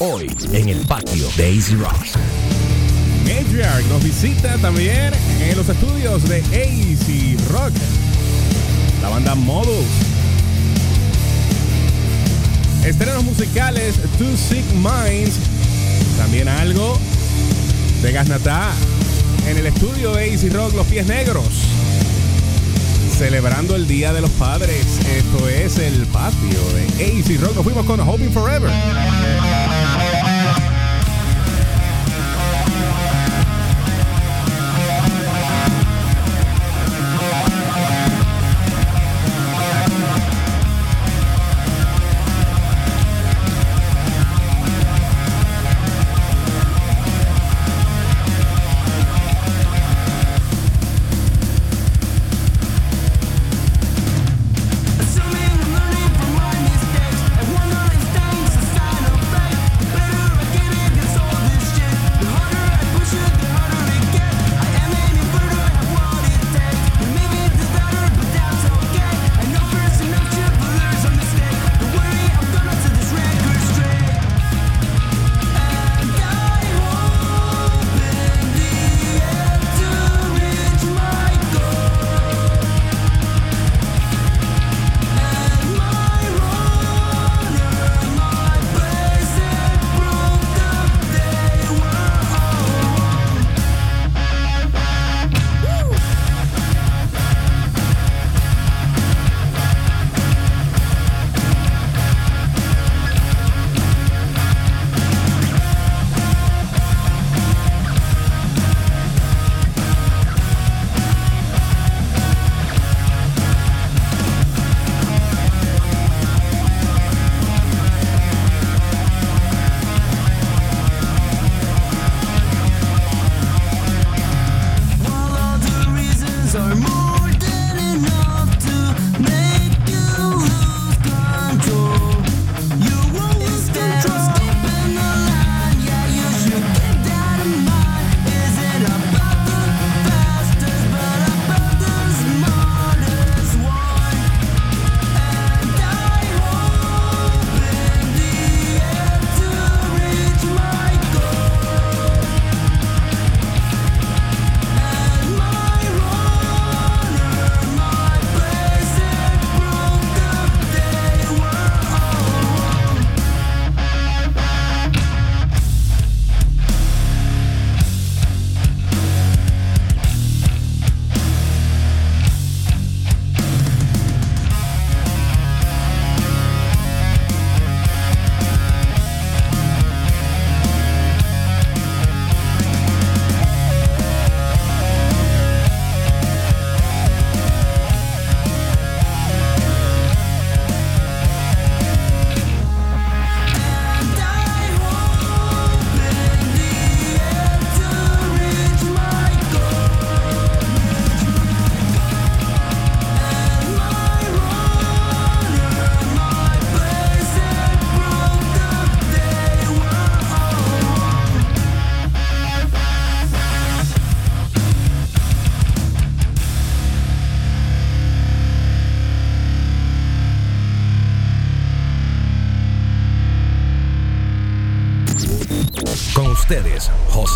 Hoy en el patio de Easy Rock. Matriarch nos visita también en los estudios de AC Rock. La banda Modus. Estrenos musicales Two Sick Minds. También algo de Gasnatá. En el estudio de AC Rock Los Pies Negros. Celebrando el Día de los Padres. Esto es el patio de AC Rock. Nos fuimos con Hoping Forever.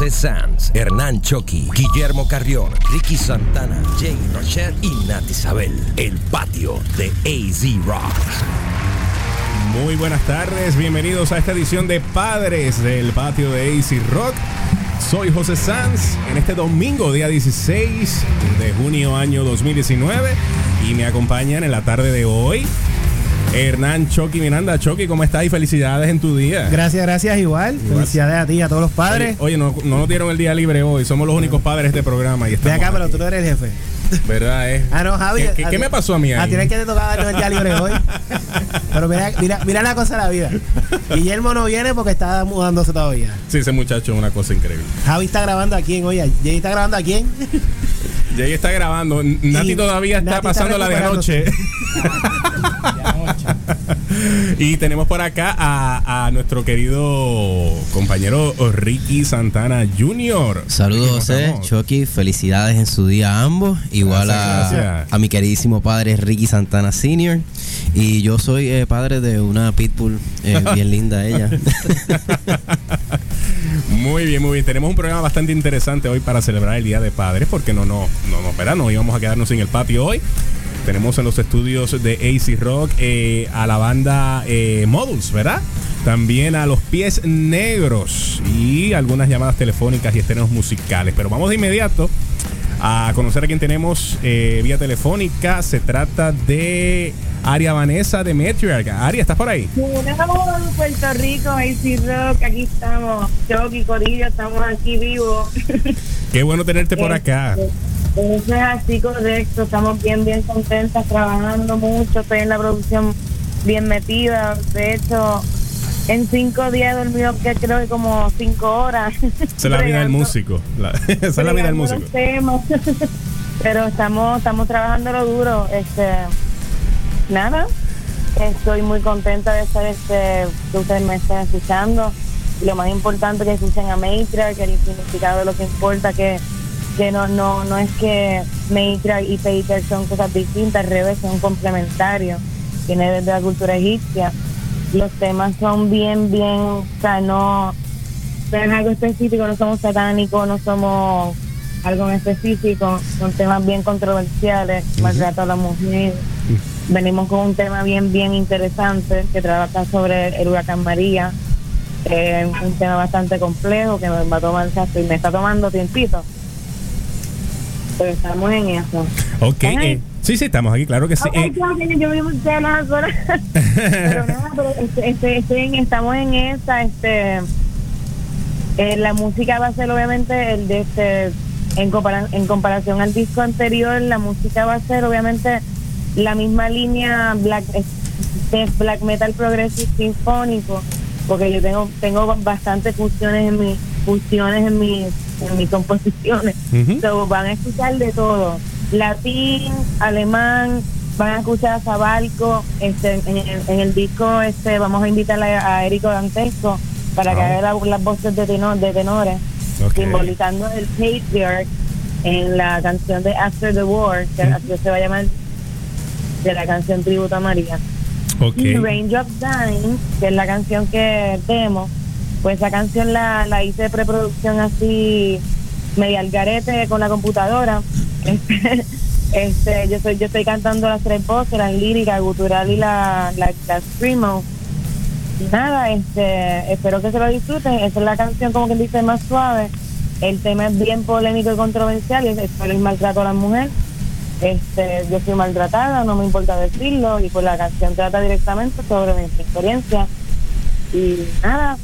José Sanz, Hernán Choqui, Guillermo Carrión, Ricky Santana, Jay Rochette y Nat Isabel. El patio de AZ Rock. Muy buenas tardes, bienvenidos a esta edición de Padres del Patio de AC Rock. Soy José Sanz en este domingo, día 16 de junio año 2019 y me acompañan en la tarde de hoy Hernán Choqui Miranda. Choqui, ¿cómo estás? Y felicidades en tu día. Gracias, gracias, igual. Felicidades a ti a todos los padres. Oye, no, no nos dieron el día libre hoy, somos los únicos padres de este programa. Y Ve estamos acá, pero tú no eres el jefe. ¿Verdad, eh? Ah, no, Javi. ¿Qué, me pasó a mí ahí? A ti que te tocaba darnos el día libre hoy. Pero mira, mira, mira la cosa de la vida. Guillermo no viene porque está mudándose todavía. Sí, ese muchacho es una cosa increíble. Javi está grabando a quién, oye. Jay está grabando a quién. Jay está grabando. Nati Y todavía está Nati está pasando la de noche. Y tenemos por acá a, a nuestro querido compañero Ricky Santana Jr. Saludos, ¿Cómo José? Chucky, felicidades en su día a ambos. Igual Gracias, a, gracias. a mi queridísimo padre Ricky Santana Sr. Y yo soy eh, padre de una pitbull eh, bien linda ella. Muy bien, muy bien. Tenemos un programa bastante interesante hoy para celebrar el Día de Padres, porque no, no, no, no, ¿verdad? No íbamos a quedarnos sin el patio hoy. Tenemos en los estudios de AC Rock eh, a la banda eh, Modus, ¿verdad? También a los pies negros y algunas llamadas telefónicas y estrenos musicales. Pero vamos de inmediato a conocer a quien tenemos eh, vía telefónica. Se trata de Aria Vanessa de Metriarch. Aria, ¿estás por ahí? Hola, Puerto Rico, AC Rock, aquí estamos. Chucky, Corillo, estamos aquí vivos. Qué bueno tenerte por acá. Eso es así correcto, estamos bien, bien contentas, trabajando mucho, estoy en la producción bien metida. De hecho, en cinco días he dormido que creo que como cinco horas. Esa es la vida del músico. La- esa es la vida del músico. Pero estamos, estamos trabajando lo duro. Este, nada, estoy muy contenta de estar este, que ustedes me estén escuchando. Y lo más importante que escuchen a Maitra, que el significado de lo que importa, que, que no, no, no es que Maitra y Peter son cosas distintas, al revés, son complementarios. Viene desde la cultura egipcia. Los temas son bien, bien, o sea, no, no es algo específico, no somos satánicos, no somos algo en específico, son temas bien controversiales, maltrato a la mujer. Venimos con un tema bien, bien interesante que trata sobre el huracán María, eh, un tema bastante complejo que me va a tomar y me está tomando tiempito. Pero estamos en eso. Ok. Eh, sí, sí, estamos aquí, claro que sí. Ok, Eh, claro yo vivo las horas. pero nada, pero este, este, este, estamos en esa, este, eh, la música va a ser obviamente el de este, en, compara- en comparación al disco anterior, la música va a ser obviamente la misma línea black, de black metal progressive sinfónico, porque yo tengo tengo bastantes fusiones en mis fusiones en mis en mis composiciones. So, van a escuchar de todo, latín, alemán, van a escuchar a Zabalco, este, en, en- en el disco este vamos a invitar a, a Érico Dantesco para que Ah. haga la- las voces de, tenor, de tenores, simbolizando el patriarch en la canción de After the War, que así se va a llamar de la canción Tributo a María. ok. Y Raindrop Dime, que es la canción que demo, pues esa canción la, la hice de preproducción así, media al garete con la computadora. Este, este, yo estoy, yo estoy cantando las tres voces, la lírica, gutural y la, la, la screamo. Nada, este, espero que se lo disfruten. Esa es la canción como que dice más suave. El tema es bien polémico y controversial, y es el maltrato a la mujer. Este, yo soy maltratada, no me importa decirlo, y pues la canción trata directamente sobre mi experiencia. Y nada,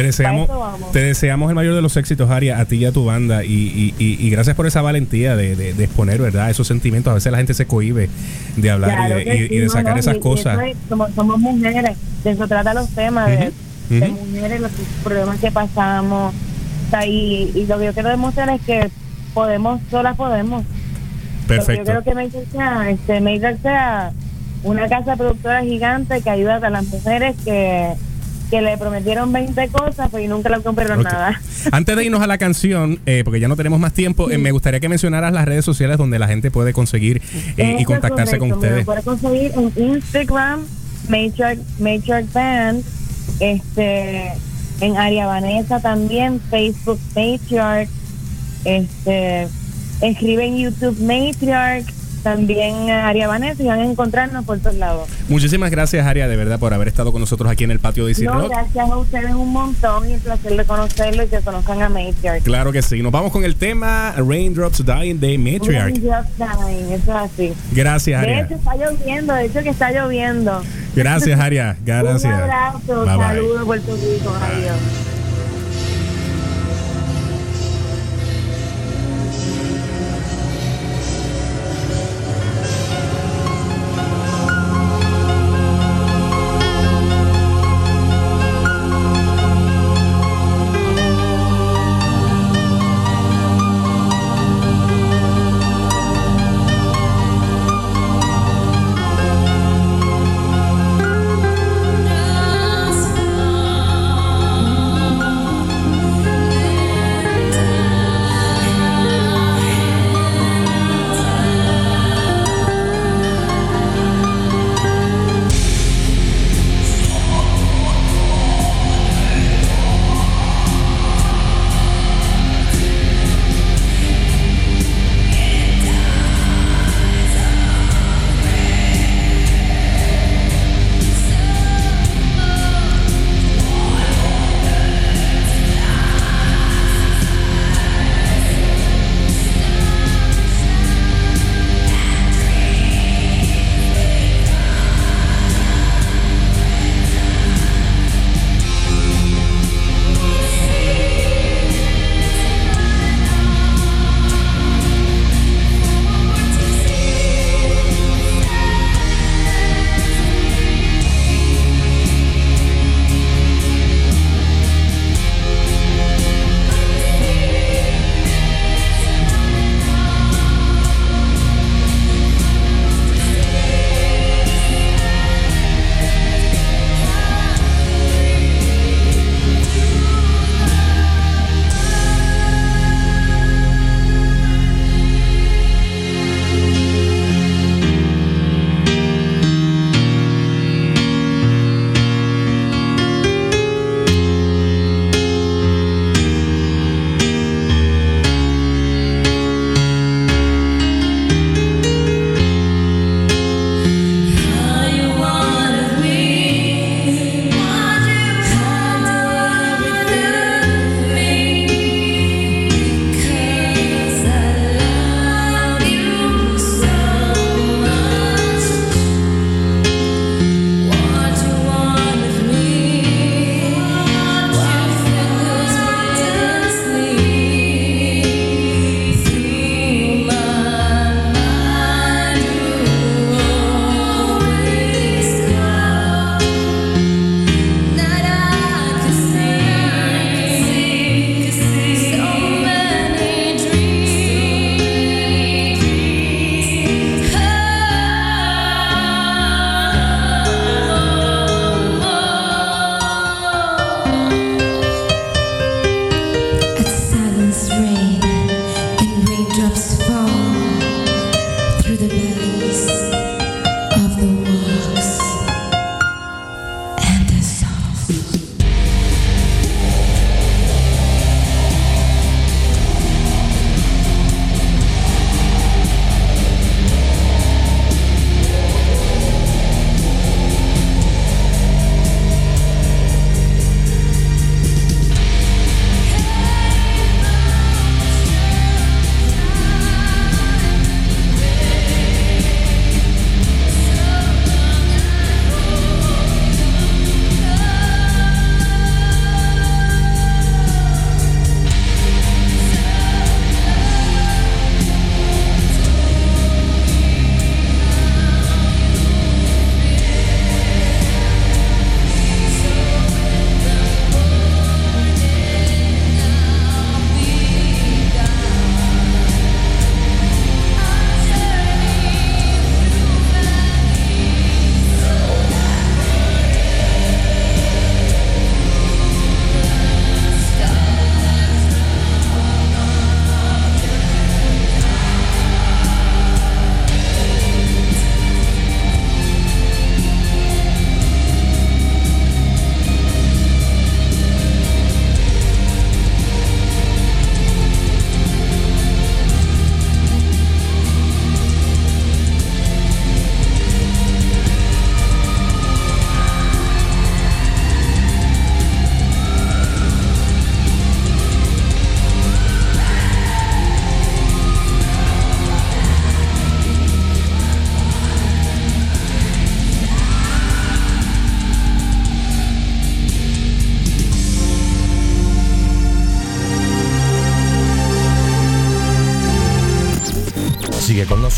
Te deseamos, te deseamos el mayor de los éxitos, Aria, a ti y a tu banda. Y, y- y- y gracias por esa valentía de, de- de exponer, ¿verdad? Esos sentimientos. A veces la gente se cohíbe de hablar Claro y, de, y- sí, y de sacar no, esas cosas. es- somos, somos mujeres, de eso trata los temas, de, mujeres, los problemas que pasamos. O sea, y, y lo que yo quiero demostrar es que podemos, solas podemos. Perfecto. Yo creo que Maker sea, este, Maker sea una casa productora gigante que ayuda a las mujeres que, que le prometieron 20 cosas pues, y nunca le cumplieron Ok. nada. Antes de irnos a la canción, eh, porque ya no tenemos más tiempo, eh, me gustaría que mencionaras las redes sociales donde la gente puede conseguir eh, y contactarse con correcto, Me ustedes. lo puede conseguir en Instagram, Matriarch, Matriarch Band, este, en Aria Vanessa también, Facebook Matriarch, este, escribe en YouTube Matriarch, también Aria Vanessa y van a encontrarnos por todos lados. Muchísimas gracias, Aria, de verdad, por haber estado con nosotros aquí en el patio de Easy No, gracias a ustedes un montón y el placer de conocerlo y que conozcan a Matriarch. Claro que sí. Nos vamos con el tema Raindrops Dying de Matriarch. Just dying, eso es así. Gracias, De Aria. hecho está lloviendo, de hecho que está lloviendo. Gracias, Aria. Gracias. Un abrazo, saludos Puerto Rico, adiós.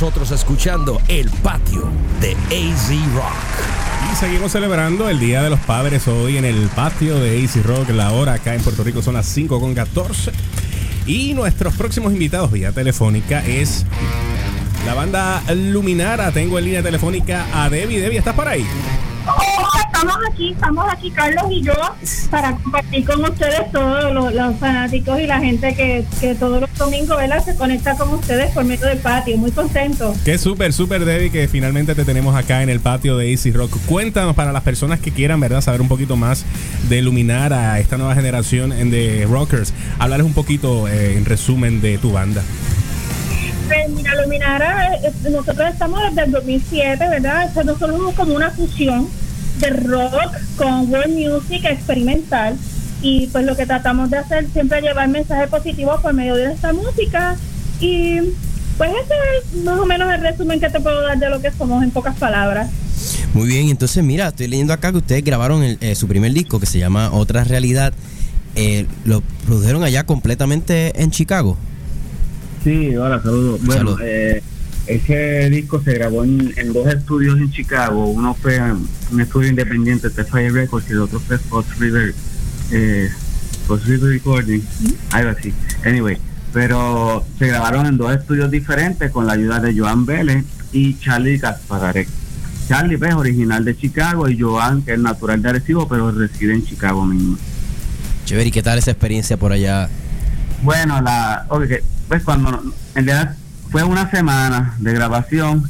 Nosotros escuchando El Patio de AZ Rock. Y seguimos celebrando el Día de los Padres hoy en el patio de AC Rock. La hora acá en Puerto Rico son las 5 con 14. Y nuestros próximos invitados vía telefónica es la banda Luminara. Tengo en línea telefónica a Debbie. Debbie, ¿estás por ahí? Estamos aquí, estamos aquí Carlos y yo para compartir con ustedes todos los, los fanáticos y la gente que, que todos los domingos ¿verdad? se conecta con ustedes por medio del patio. Muy contento. Qué súper, súper Debbie que finalmente te tenemos acá en el patio de AC Rock. Cuéntanos para las personas que quieran, ¿verdad? Saber un poquito más de Luminara, a esta nueva generación de rockers. Hablarles un poquito eh, en resumen de tu banda. Pues, mira, Luminara, eh, nosotros estamos desde el 2007, ¿verdad? Este, Nosotros somos como una fusión de rock con world music experimental y pues lo que tratamos de hacer siempre es llevar mensajes positivos por medio de esta música y pues ese es más o menos el resumen que te puedo dar de lo que somos en pocas palabras. Muy bien, entonces mira, estoy leyendo acá que ustedes grabaron el- eh, su primer disco que se llama Otra Realidad. Eh, lo produjeron allá completamente en Chicago. Sí, hola, saludos. Bueno, Salud. eh, ese disco se grabó en, en dos estudios en Chicago. Uno fue un estudio independiente, The Fire Records, y el otro fue Fox River, eh, Fox River Recording, algo así. Anyway, pero se grabaron en dos estudios diferentes con la ayuda de Joan Vélez y Charlie Gaspararek. Charlie pues, es original de Chicago y Joan, que es natural de Arecibo, pero reside en Chicago mismo. Chévere, ¿y qué tal esa experiencia por allá? Bueno, la, ok, pues cuando en realidad fue una semana de grabación,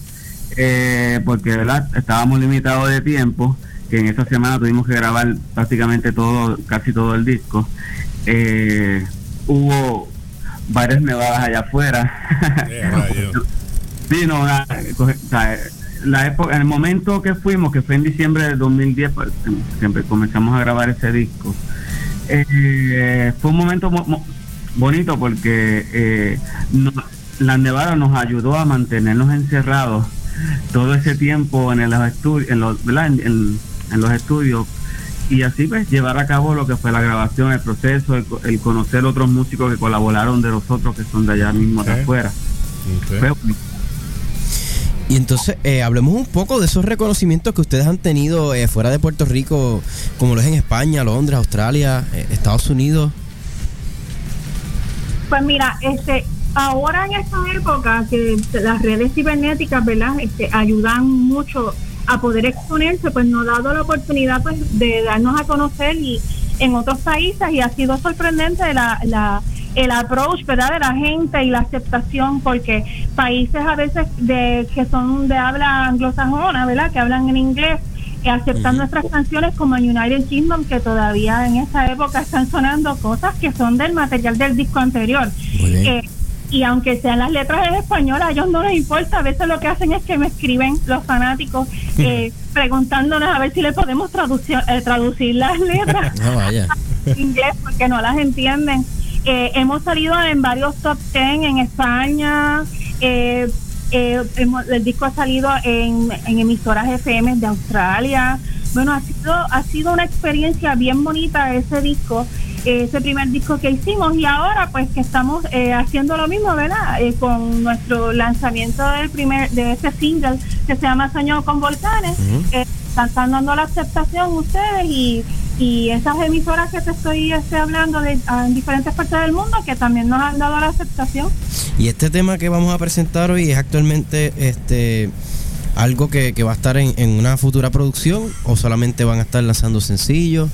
eh, porque verdad estábamos limitados de tiempo, que en esa semana tuvimos que grabar prácticamente todo, casi todo el disco. Eh, hubo varias nevadas allá afuera. Sí, no, la, época, en el momento que fuimos, que fue en diciembre del 2010, pues, siempre comenzamos a grabar ese disco. Eh, fue un momento mo- mo- bonito porque eh, no- la nevada nos ayudó a mantenernos encerrados todo ese tiempo en, el estu- en, los, en, en- en los estudios y así pues llevar a cabo lo que fue la grabación, el proceso, el, co- el conocer otros músicos que colaboraron de nosotros que son de allá mismo de afuera. Fue bonito. Y entonces, eh, hablemos un poco de esos reconocimientos que ustedes han tenido eh, fuera de Puerto Rico, como lo es en España, Londres, Australia, eh, Estados Unidos. Pues mira, este, ahora en esta época que las redes cibernéticas, ¿verdad? Este, ayudan mucho a poder exponerse, pues nos ha dado la oportunidad pues de darnos a conocer y en otros países y ha sido sorprendente la, la el approach, ¿verdad? De la gente y la aceptación, porque países a veces de que son de habla anglosajona, ¿verdad? Que hablan en inglés, eh, aceptan nuestras canciones como en United Kingdom, que todavía en esa época están sonando cosas que son del material del disco anterior. Eh, y aunque sean las letras en español, a ellos no les importa. A veces lo que hacen es que me escriben los fanáticos eh, preguntándonos a ver si le podemos traducir, eh, traducir las letras No, vaya. en inglés porque no las entienden. Eh, hemos salido en varios top 10 en España. eh, eh, el disco ha salido en, en emisoras FM de Australia. Bueno, ha sido, ha sido una experiencia bien bonita ese disco, ese primer disco que hicimos y ahora pues que estamos eh, haciendo lo mismo, ¿verdad? Eh, con nuestro lanzamiento del primer de ese single que se llama Soñado con Volcanes. eh, están dando la aceptación ustedes y, y esas emisoras que te estoy este, hablando de, ah, en diferentes partes del mundo que también nos han dado la aceptación. Y este tema que vamos a presentar hoy es actualmente este algo que, que va a estar en, en una futura producción o solamente van a estar lanzando sencillos.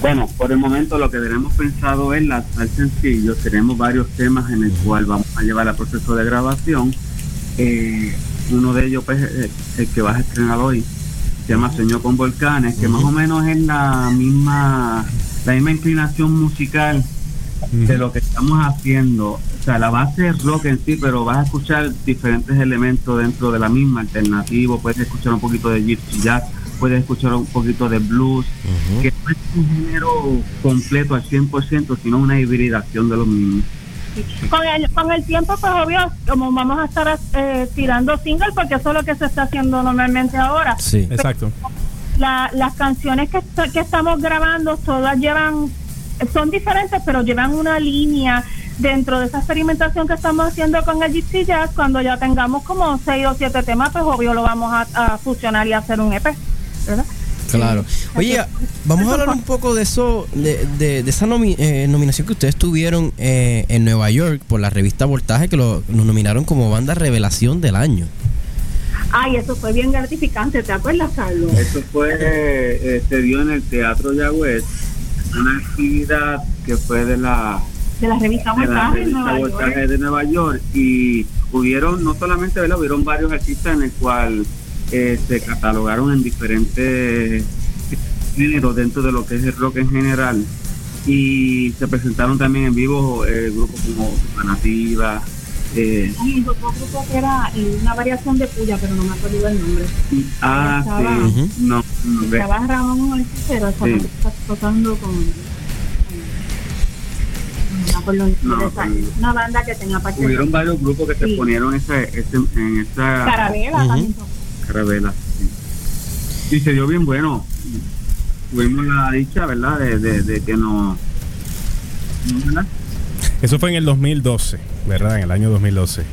Bueno, por el momento lo que tenemos pensado es lanzar sencillo. Tenemos varios temas en el cual vamos a llevar el proceso de grabación. Eh, uno de ellos, pues, el que vas a estrenar hoy, se llama Sueño con Volcanes, que más o menos es la misma, la misma inclinación musical de lo que estamos haciendo. O sea, la base es rock en sí, pero vas a escuchar diferentes elementos dentro de la misma, alternativo, puedes escuchar un poquito de gypsy jazz, puedes escuchar un poquito de blues, que no es un género completo al 100%, sino una hibridación de lo mismo. Con el, con el tiempo, pues obvio, como vamos a estar eh, tirando singles, porque eso es lo que se está haciendo normalmente ahora. Sí. Exacto. La- las canciones que, que estamos grabando todas llevan son diferentes pero llevan una línea dentro de esa experimentación que estamos haciendo con el Gypsy Jazz, cuando ya tengamos como seis o siete temas, pues obvio lo vamos a, a fusionar y hacer un EP, ¿verdad? Claro. Oye, vamos a hablar un poco de eso, de, de- de esa nomi- eh, nominación que ustedes tuvieron eh, en Nueva York por la revista Voltaje, que lo, nos nominaron como banda revelación del año. Ay, eso fue bien gratificante, ¿te acuerdas, Carlos? Eso fue, eh, se dio en el Teatro Yagüez, una actividad que fue de la, De la revista de la Voltaje revista Nueva Voltaje York. de Nueva York y hubieron, no solamente, ¿verdad? hubieron varios artistas en el cual eh, se catalogaron en diferentes géneros dentro de lo que es el rock en general y se presentaron también en vivo eh, grupos como Nativa, eh, Ay, otro grupo que era una variación de Puya, pero no me acuerdo del nombre. ah, Estaba- sí, no, no, ve- Estaba Ramón esa Sí. está tocando con. con- el No, esa- una banda que tenía parte hubieron varios grupos que se Sí. ponieron ese, ese- en esa Carabela también tocó. Sí. Y se dio bien bueno. Tuvimos la dicha, ¿verdad?, de, de, de que nos... ¿verdad? Eso fue en el 2012, ¿verdad? En el año 2012.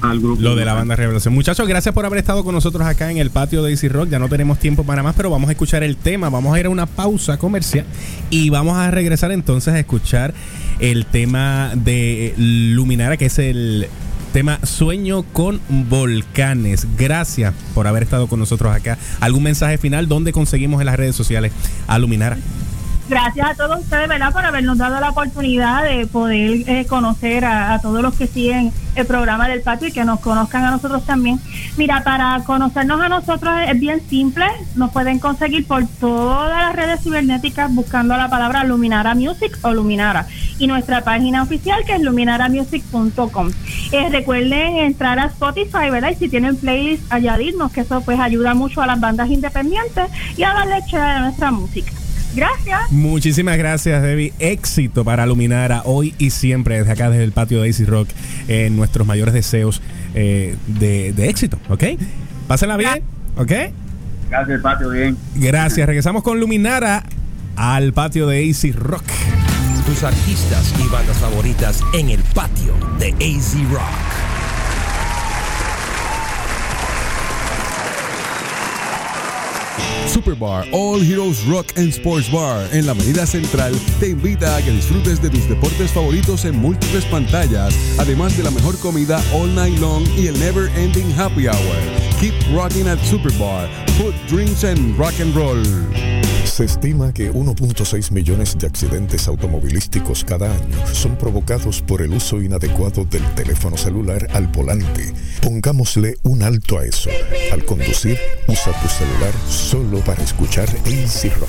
Al grupo. Lo de la banda Revelación. Muchachos, gracias por haber estado con nosotros acá en el patio de Easy Rock. Ya no tenemos tiempo para más, pero vamos a escuchar el tema. Vamos a ir a una pausa comercial y vamos a regresar entonces a escuchar el tema de Luminara, que es el tema Sueño con Volcanes. Gracias por haber estado con nosotros acá. ¿Algún mensaje final? ¿Dónde conseguimos en las redes sociales a Luminara? Gracias a todos ustedes, ¿verdad?, por habernos dado la oportunidad de poder eh, conocer a, todos los que siguen el programa del patio y que nos conozcan a nosotros también. Mira, para conocernos a nosotros es bien simple. Nos pueden conseguir por todas las redes cibernéticas buscando la palabra Luminara Music o Luminara. Y nuestra página oficial que es luminaramusic.com. Eh, recuerden entrar a Spotify, ¿verdad? Y si tienen playlist, añadirnos, que eso pues ayuda mucho a las bandas independientes y a darle chévere a nuestra música. Gracias. Muchísimas gracias, Debbie. Éxito para Luminara hoy y siempre desde acá, desde el patio de Easy Rock, en nuestros mayores deseos eh, de, de éxito, ¿ok? Pásenla bien, ¿ok? Gracias, Patio, bien. Gracias. Regresamos con Luminara al patio de Easy Rock. Tus artistas y bandas favoritas en el patio de AZ Rock. Superbar All Heroes Rock and Sports Bar en la Avenida Central te invita a que disfrutes de tus deportes favoritos en múltiples pantallas, además de la mejor comida all night long y el never ending happy hour. Keep rocking at Superbar. Food, drinks and rock and roll. Se estima que 1.6 millones de accidentes automovilísticos cada año son provocados por el uso inadecuado del teléfono celular al volante. Pongámosle un alto a eso. Al conducir, usa tu celular solo para escuchar Easy Rock.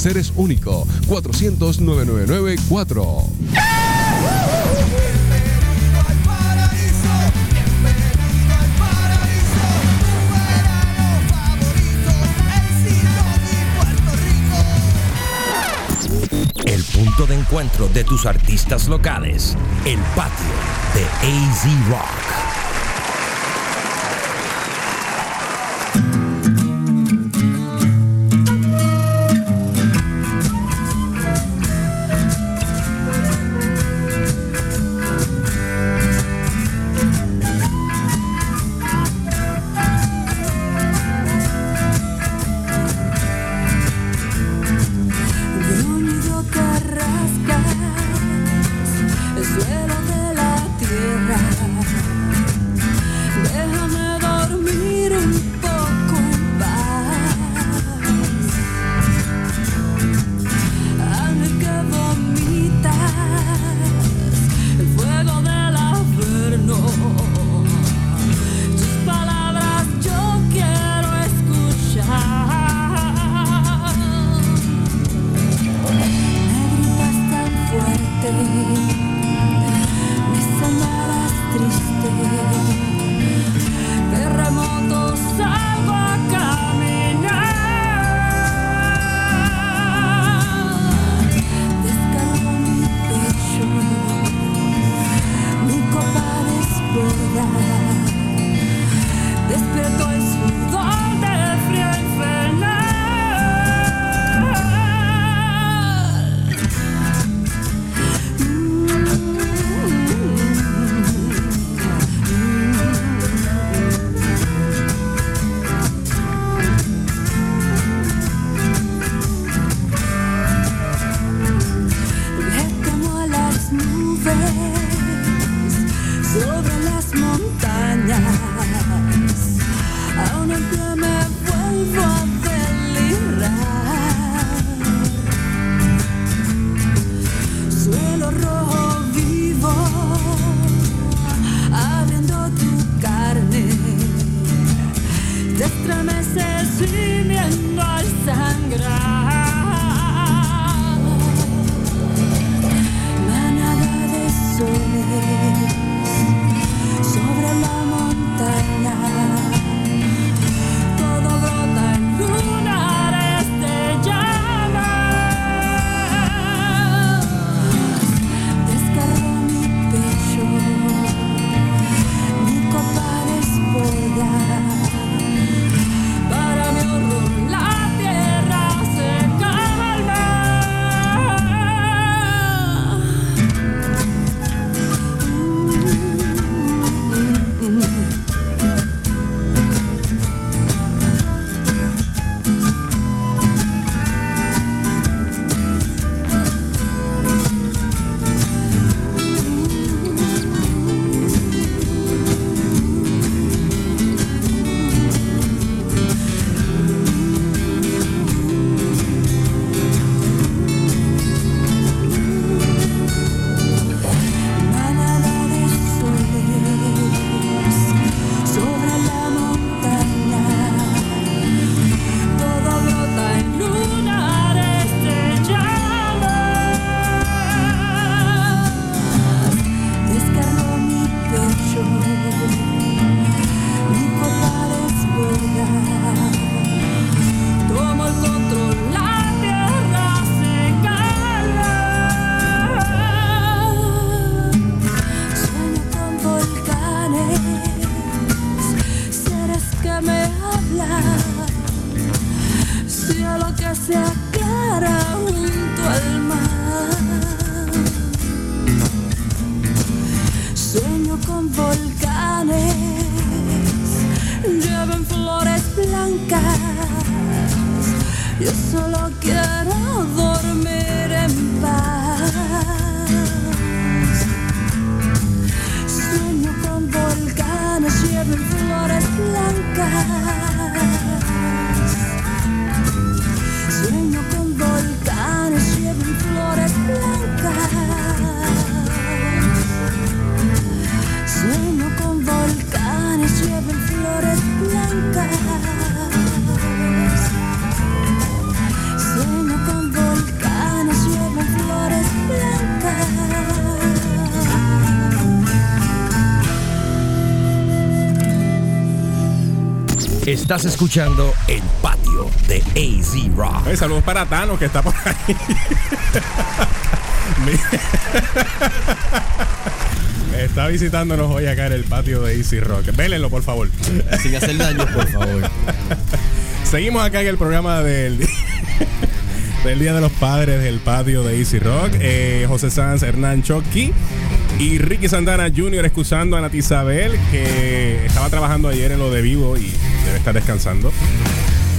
es único. 400-999-4. El punto de encuentro de tus artistas locales. El patio de AZ Rock. Estás escuchando El Patio de AZ Rock. Saludos para Thanos que está por ahí. Está visitándonos hoy acá en el patio de Easy Rock. Vélenlo, por favor. Sin hacer daño, por favor. Seguimos acá en el programa del, del Día de los Padres del patio de Easy Rock. Eh, José Sanz, Hernán Choqui y Ricky Santana Jr. excusando a Nati Isabel, que estaba trabajando ayer en lo de vivo y debe estar descansando.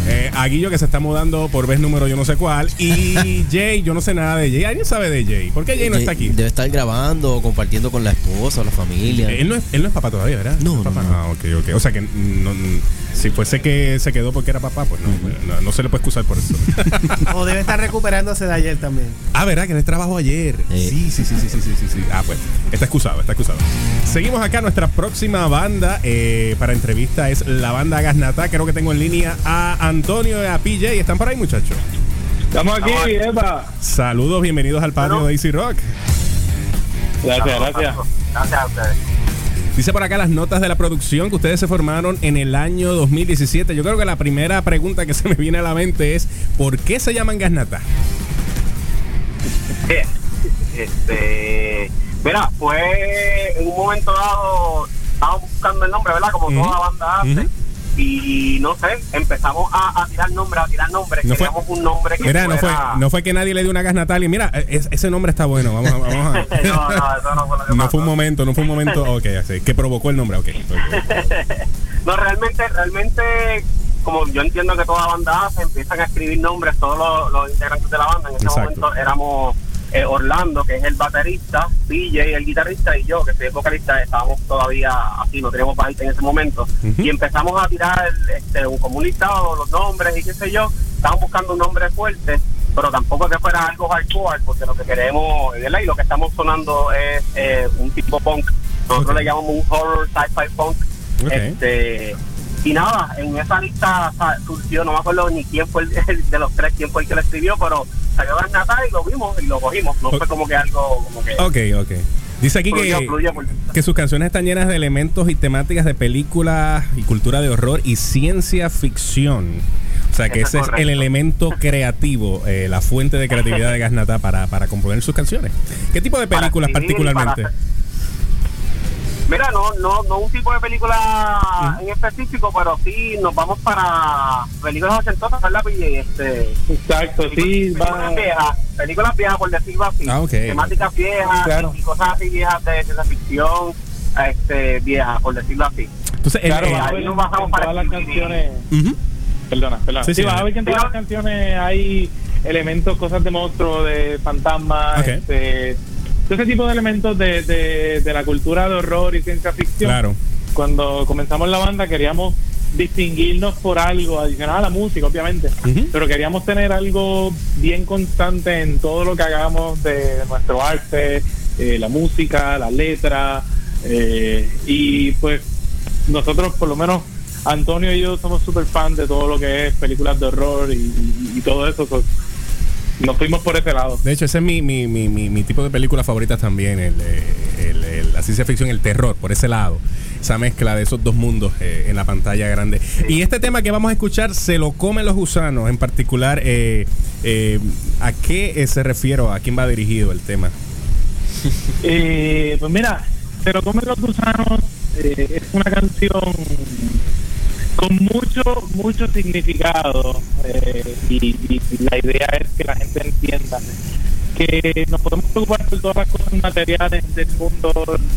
Eh, a Guillo que se está mudando por vez número yo no sé cuál. Y Jay, yo no sé nada de Jay. ¿Alguien sabe de Jay? ¿Por qué Jay no está aquí? Debe estar grabando o compartiendo con la esposa o la familia. Él no, es, él no es papá todavía, ¿verdad? No, ¿Es papá? no, no. Ah, ok, ok. O sea que no- si fuese que se quedó porque era papá, pues no, no, no se le puede excusar por eso. O debe estar recuperándose de ayer también. ah, ¿verdad? Que él trabajó ayer. Eh. Sí, sí, sí, sí, sí, sí, sí, sí. Ah, pues está excusado, está excusado. Seguimos acá. Nuestra próxima banda eh, para entrevista es la banda Gasnata. Creo que tengo en línea a Antonio y a PJ. ¿Están por ahí, muchachos? Estamos aquí, Eva. Saludos, bienvenidos al patio de Easy Rock. Gracias, gracias. Gracias a ustedes. Dice por acá las notas de la producción que ustedes se formaron en el año 2017. Yo creo que la primera pregunta que se me viene a la mente es ¿por qué se llaman Gasnata? Este, mira, fue en un momento dado, estábamos buscando el nombre, ¿verdad? Como Ujú. toda banda hace. Y no sé, empezamos a, a tirar nombres, a tirar nombres. No fue- un nombre que Mira, no fue, no fue que nadie le dio una Gasnatalia. Mira, es- ese nombre está bueno. Vamos a. Vamos a- no, no, eso no fue lo que no fue un momento, no fue un momento. Ok, así, que provocó el nombre. Ok. ok. No, realmente, realmente, como yo entiendo que toda banda hace, empiezan a escribir nombres, todos los, los integrantes de la banda. En ese Exacto. momento éramos eh, Orlando, que es el baterista, DJ, el guitarrista, y yo, que soy el vocalista, estábamos todavía así, no teníamos bajista en ese momento. Y empezamos a tirar este, un, como un listado, los nombres y qué sé yo. Estábamos buscando un nombre fuerte, pero tampoco que fuera algo hardcore, porque lo que queremos, ¿verdad? Y lo que estamos sonando es eh, un tipo punk. Nosotros Ok. le llamamos un horror sci-fi punk. Este, y nada, en esa lista surgió, no me acuerdo ni quién fue el, el de los tres, quién fue el que lo escribió, pero salió Natal y lo vimos y lo cogimos. No fue como que algo como que. Ok, ok. Dice aquí que, por- que sus canciones están llenas de elementos y temáticas de películas y cultura de horror y ciencia ficción. O sea que Eso ese es es el elemento creativo, eh, la fuente de creatividad de Gasnata para, para componer sus canciones. ¿Qué tipo de Para películas escribir particularmente? para Mira, no, no, no un tipo de película en específico, pero sí nos vamos para películas ochentosas, ¿verdad, PJ? Este, Exacto, sí, películas viejas, películas viejas, por decirlo así. Ah. Temáticas viejas Claro. y cosas así viejas de ciencia ficción, este, viejas, por decirlo así. Entonces, Claro, a ahí ver nos bajamos para todas las canciones. Perdona, perdona. Sí, Sí, sí, vas a ver que en todas las canciones hay elementos, cosas de monstruos, de fantasmas, Ok. este, todo ese tipo de elementos de, de, de la cultura de horror y ciencia ficción. Claro. Cuando comenzamos la banda queríamos distinguirnos por algo adicional a la música, obviamente, pero queríamos tener algo bien constante en todo lo que hagamos de nuestro arte, eh, la música, la letra, eh, y pues nosotros por lo menos Antonio y yo somos súper fan de todo lo que es películas de horror y, y- y todo eso. so, nos fuimos por ese lado. De hecho, ese es mi, mi, mi, mi, mi tipo de película favorita también, el, el- el- la ciencia ficción, el terror, por ese lado. Esa mezcla de esos dos mundos eh, en la pantalla grande. Y este tema que vamos a escuchar, Se lo comen los gusanos, en particular, eh, eh, ¿a qué eh, se refiere o a quién va dirigido el tema? Eh, pues mira, Pero comen los gusanos es una canción con mucho, mucho significado eh, y, y la idea es que la gente entienda que nos podemos preocupar por todas las cosas materiales del mundo,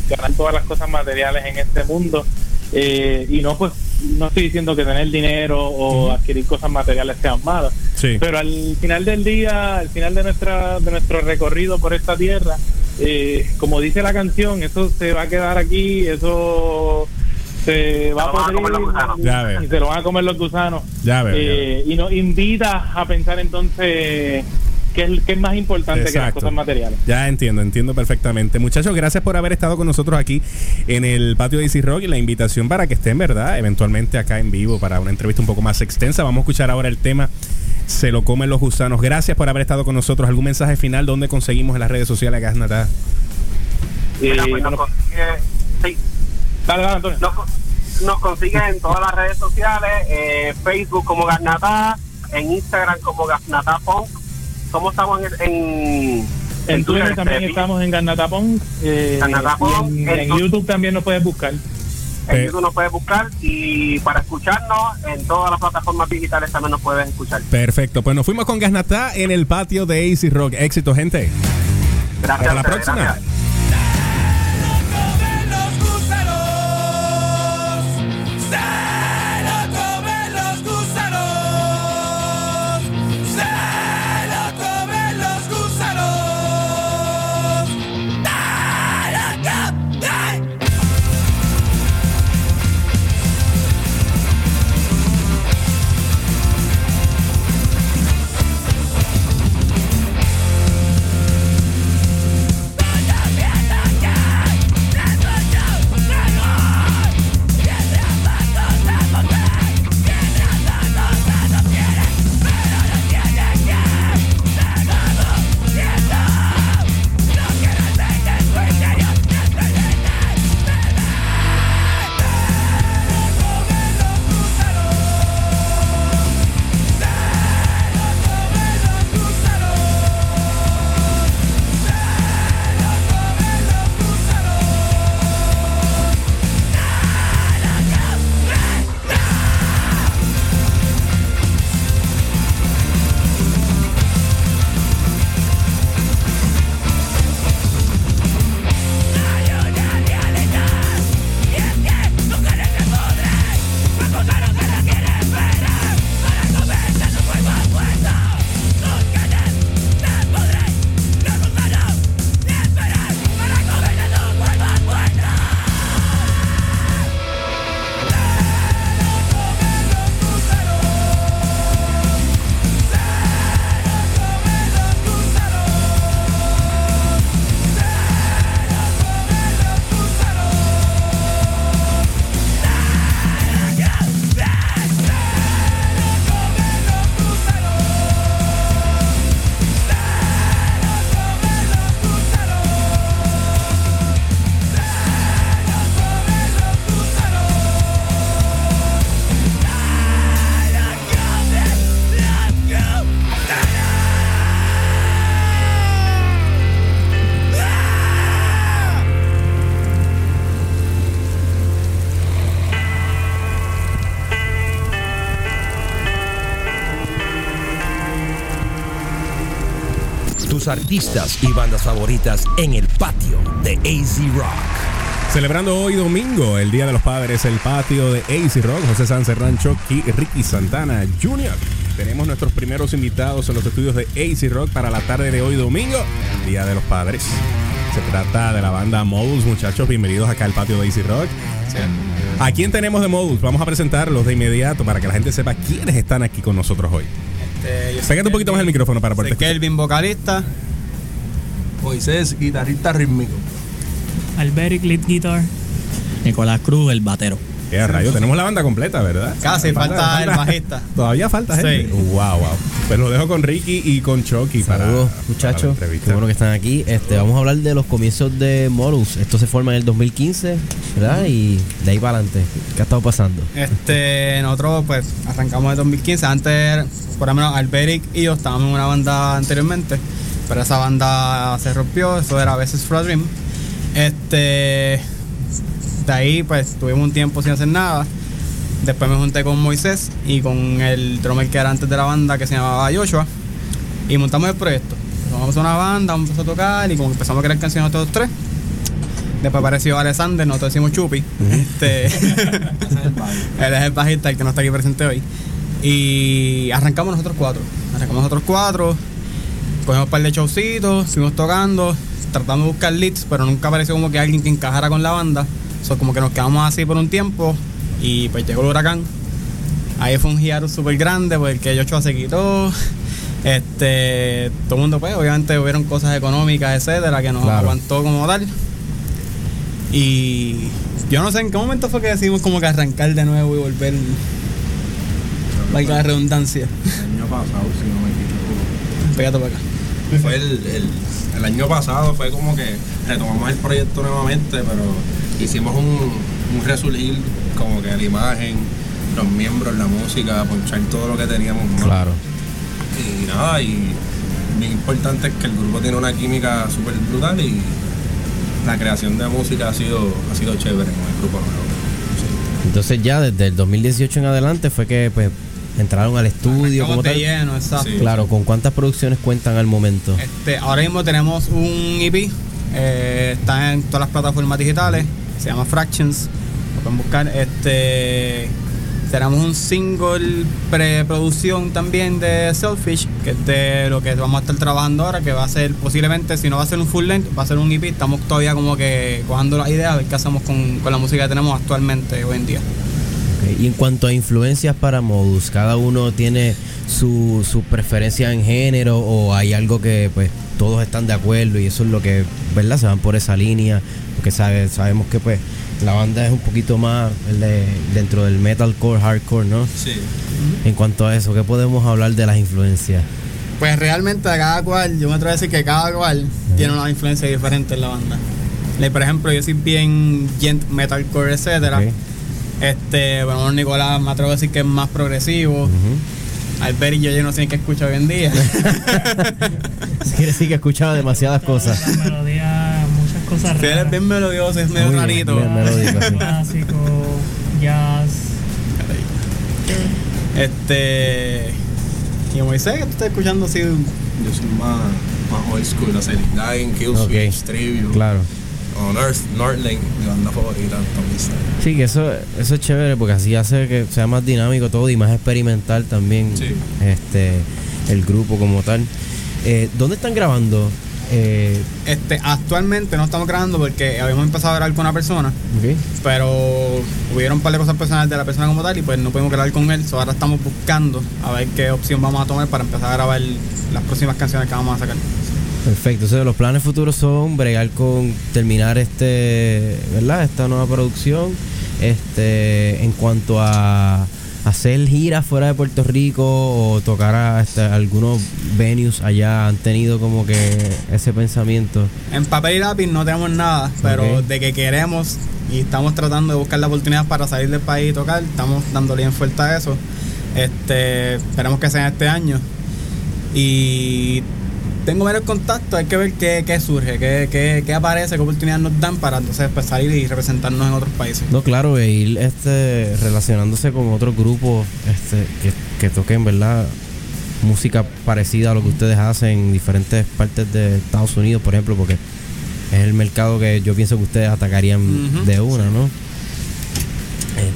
ganar todas las cosas materiales en este mundo eh, y no pues no estoy diciendo que tener dinero o adquirir cosas materiales sean malas, Sí. pero al final del día, al final de nuestra de nuestro recorrido por esta tierra, eh, como dice la canción, eso se va a quedar aquí, eso se va a podrir y se lo van a comer los gusanos. Ya veo, ya Eh, Y nos invita a pensar entonces qué es, qué es más importante que las cosas materiales. Ya entiendo, entiendo perfectamente. Muchachos, gracias por haber estado con nosotros aquí en el patio de Easy Rock y la invitación para que estén, ¿verdad? Eventualmente acá en vivo para una entrevista un poco más extensa. Vamos a escuchar ahora el tema Se lo comen los gusanos. Gracias por haber estado con nosotros. ¿Algún mensaje final donde conseguimos en las redes sociales Gas Natá? Mira, pues nos consigue, sí. Nos, nos consigue en todas las redes sociales, eh, Facebook como Gasnatá, en Instagram como Gasnatá Punk. ¿Cómo estamos en, en, En Twitter también estamos en Garnatapón. Eh, y en, YouTube también nos puedes buscar. En YouTube nos puedes buscar y para escucharnos en todas las plataformas digitales también nos puedes escuchar. Perfecto, pues nos fuimos con Gas Natá en el patio de Easy Rock. Éxito, gente. Gracias. Hasta la próxima. gracias. Artistas y bandas favoritas en el patio de AZ Rock. Celebrando hoy domingo, el Día de los Padres, el patio de AC Rock, José San Serrancho y Ricky Santana Jr. Tenemos nuestros primeros invitados en los estudios de AC Rock para la tarde de hoy domingo, Día de los Padres. Se trata de la banda Modus, muchachos, bienvenidos acá al patio de AC Rock. ¿A quién tenemos de Modus? Vamos a presentarlos de inmediato para que la gente sepa quiénes están aquí con nosotros hoy. Este, Pégate un poquito más el micrófono para Soy poder Kelvin, vocalista. Moisés, guitarrista rítmico. Alberic, lead guitar. Nicolás Cruz, el batero. ¿Qué rayo? Tenemos la banda completa, ¿verdad? Casi, falta el bajista. Todavía falta gente. Sí. Wow, wow. Pues lo dejo con Ricky y con Chucky para, Saludos, para muchachos. Qué bueno que están aquí. Este, vamos a hablar de los comienzos de Modus. Esto se forma en el 2015, ¿verdad? Y de ahí para adelante. ¿Qué ha estado pasando? Este, nosotros pues arrancamos en 2015. Antes, por lo menos Alberic y yo estábamos en una banda anteriormente. Pero esa banda se rompió. Eso era a veces for a Dream. Este, de ahí pues tuvimos un tiempo sin hacer nada. Después me junté con Moisés y con el drummer que era antes de la banda que se llamaba Joshua. Y montamos el proyecto. Vamos a una banda, vamos a tocar y como empezamos a crear canciones todos tres. Después apareció Alexander, nosotros decimos Chupi. Este, él es el bajista, el que no está aquí presente hoy. Y arrancamos nosotros cuatro. Arrancamos nosotros cuatro. Cogimos un par de showcitos, fuimos tocando, tratando de buscar leads, pero nunca apareció como que alguien que encajara con la banda. So, como que nos quedamos así por un tiempo y pues llegó el huracán. Ahí fue un hiatus súper grande porque Joshua se quitó. Este, todo el mundo, pues, obviamente hubieron cosas económicas, etcétera, que nos Claro. aguantó como tal. Y yo no sé en qué momento fue que decidimos como que arrancar de nuevo y volver. Valga la redundancia. El año pasado, si no me equivoco. Pégate para acá. Fue el, el, el año pasado, fue como que retomamos el proyecto nuevamente, pero hicimos un, un resurgir como que la imagen, los miembros, la música, ponchar todo lo que teníamos. ¿no? Claro. Y nada, y bien importante es que el grupo tiene una química súper brutal y la creación de música ha sido, ha sido chévere con el grupo nuevo. Entonces ya desde el 2018 en adelante fue que pues entraron al estudio como de tal. lleno, exacto. Sí. Claro, ¿con cuántas producciones cuentan al momento? Este, ahora mismo tenemos un EP, eh, está en todas las plataformas digitales, se llama Fractions, lo pueden buscar. Este, tenemos un single preproducción también de Selfish, que es de lo que vamos a estar trabajando ahora, que va a ser posiblemente, si no va a ser un full length, va a ser un EP. Estamos todavía como que cojando las ideas, a ver qué hacemos con, con la música que tenemos actualmente hoy en día. Ok, Y en cuanto a influencias para Modus, ¿cada uno tiene su, su preferencia en género o hay algo que pues todos están de acuerdo y eso es lo que, ¿verdad? Se van por esa línea, porque sabe- sabemos que pues la banda es un poquito más de- dentro del metalcore, hardcore, ¿no? Sí. En cuanto a eso, ¿qué podemos hablar de las influencias? Pues realmente a cada cual, yo me atrevo a decir que cada cual tiene una influencia diferente en la banda. Por ejemplo, yo soy bien gent metalcore, etcétera. Este, bueno, Nicolás me atrevo a decir que es más progresivo. Albert y yo, yo no sé qué escucho hoy en día. Quiere decir que escuchaba demasiadas cosas. La melodía, muchas cosas Sí, él es raras. bien melodioso, es medio Muy rarito. bien melódico, sí. Clásico, jazz. Este. Y Moisés, que tú estás escuchando así. Yo soy más, más old school, o sea, Dying, Killswitch, Trivium. Claro. O North, Northlane, mi banda favorita, Style. Sí, que eso, eso es chévere porque así hace que sea más dinámico todo y más experimental también Sí. este el grupo como tal. Eh, ¿Dónde están grabando? Eh, Este, actualmente no estamos grabando porque habíamos empezado a grabar con una persona. ok. pero hubieron un par de cosas personales de la persona como tal y pues no pudimos grabar con él. So ahora estamos buscando a ver qué opción vamos a tomar para empezar a grabar las próximas canciones que vamos a sacar. Perfecto. Entonces, los planes futuros son bregar con terminar este, ¿verdad? Esta nueva producción. Este, en cuanto a hacer giras fuera de Puerto Rico o tocar a este, algunos venues allá, han tenido como que ese pensamiento. En papel y lápiz no tenemos nada, pero de que queremos y estamos tratando de buscar la oportunidad para salir del país y tocar, estamos dándole bien fuerte a eso. Este, esperemos que sea este año. Y tengo varios contactos, hay que ver qué, qué surge, qué, qué, qué aparece, qué oportunidades nos dan para entonces pues, salir y representarnos en otros países. No, claro, e ir este, relacionándose con otros grupos este, que, que toquen, ¿verdad? Música parecida a lo que ustedes hacen en diferentes partes de Estados Unidos, por ejemplo, porque es el mercado que yo pienso que ustedes atacarían de una, ¿no?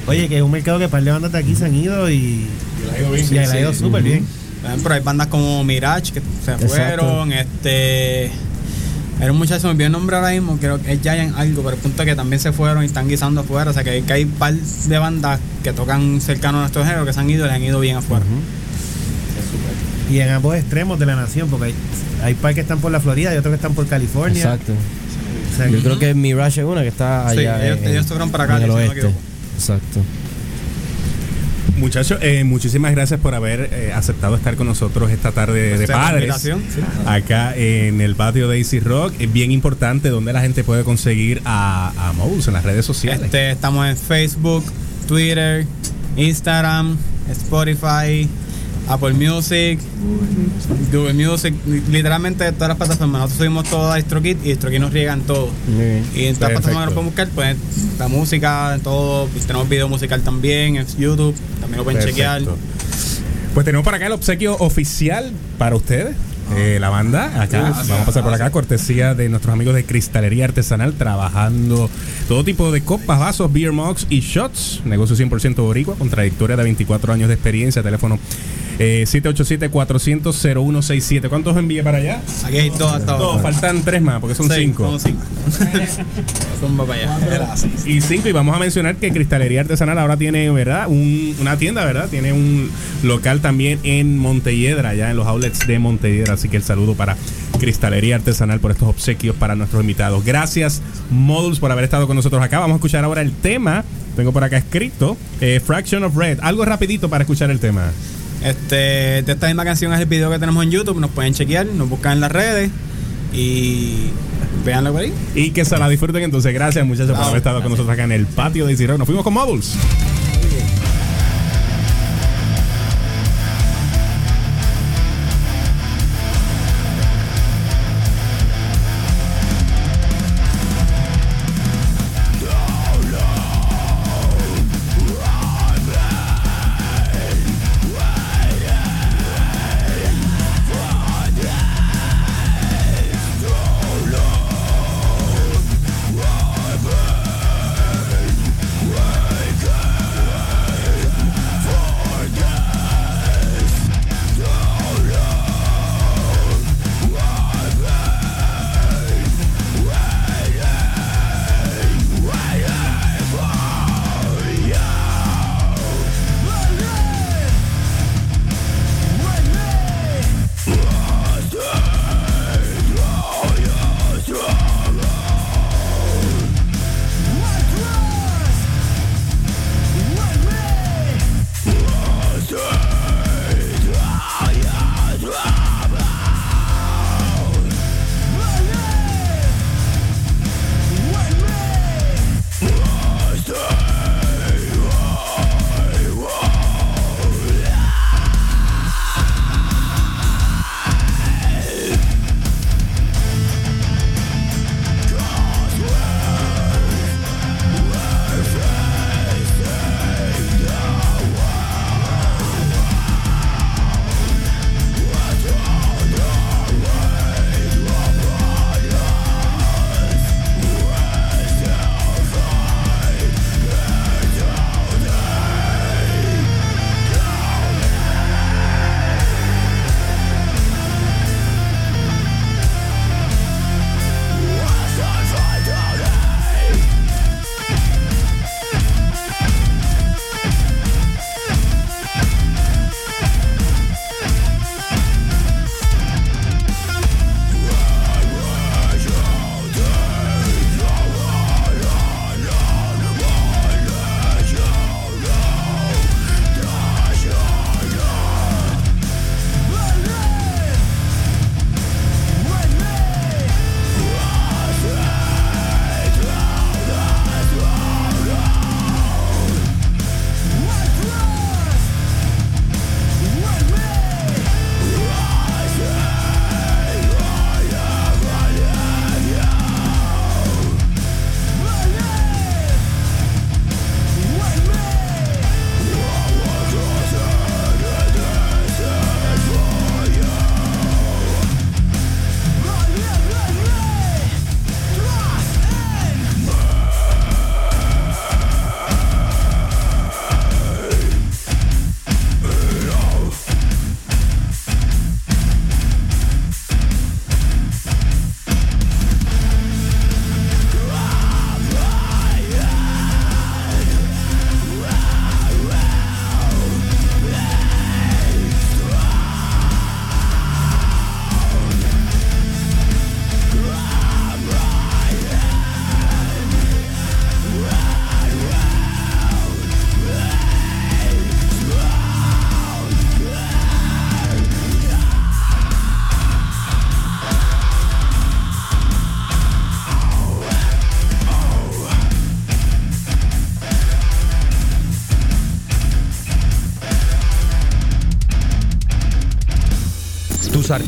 Oye, que es un mercado que par de bandas de aquí se han ido y, le ha ido bien, y sí, le ha sí. ido súper bien. Por ejemplo, hay bandas como Mirage que se Exacto. fueron, este era un muchacho, me olvidó el nombre ahora mismo, creo que es Giant algo, pero el punto es que también se fueron y están guisando afuera, o sea que hay, que hay par de bandas que tocan cercano a nuestro género que se han ido y les han ido bien afuera. Y en ambos extremos de la nación, porque hay, hay par que están por la Florida y otros que están por California. Exacto. O sea, Yo creo que Mirage es una que está Sí, allá. ellos- en- ellos se fueron para acá, en el si no me oeste. equivoco. Exacto. Muchachos, eh, muchísimas gracias por haber eh, aceptado estar con nosotros esta tarde de padres. Sí. Acá en el patio de Easy Rock. Es bien importante donde la gente puede conseguir a, a Modus en las redes sociales. Este, estamos en Facebook, Twitter, Instagram, Spotify, Apple Music, Google Music, literalmente todas las plataformas. Nosotros subimos todo a DistroKid y DistroKid nos riegan todo. Y en todas las plataformas que nos pueden buscar, pues la música, en todo. Tenemos video musical también en YouTube, también lo pueden chequear. Pues tenemos para acá el obsequio oficial para ustedes. Eh, la banda acá, vamos a pasar por acá, cortesía de nuestros amigos de Cristalería Artesanal, trabajando todo tipo de copas, vasos, beer mugs y shots. Negocio 100% boricua, con trayectoria de 24 años de experiencia. Teléfono eh, 787-400-0167. ¿Cuántos envié para allá? Aquí hay dos hasta ahora. Faltan tres más, porque son Seis, cinco. son cinco. Para allá. Y cinco, y vamos a mencionar que Cristalería Artesanal ahora tiene, ¿verdad? Un- una tienda, ¿verdad? Tiene un local también en Montelledra, ya en los outlets de Montelledra. Así que el saludo para Cristalería Artesanal por estos obsequios para nuestros invitados. Gracias, Modules, por haber estado con nosotros acá. Vamos a escuchar ahora el tema. Tengo por acá escrito eh, Fraction of Red. Algo rapidito para escuchar el tema. Este, de esta misma canción es el video que tenemos en YouTube, nos pueden chequear, nos buscan en las redes y véanlo por ahí. Y que se la disfruten entonces. Gracias, muchachos, por Bravo, haber estado con nosotros acá en el patio de Rock. Nos fuimos con Modules.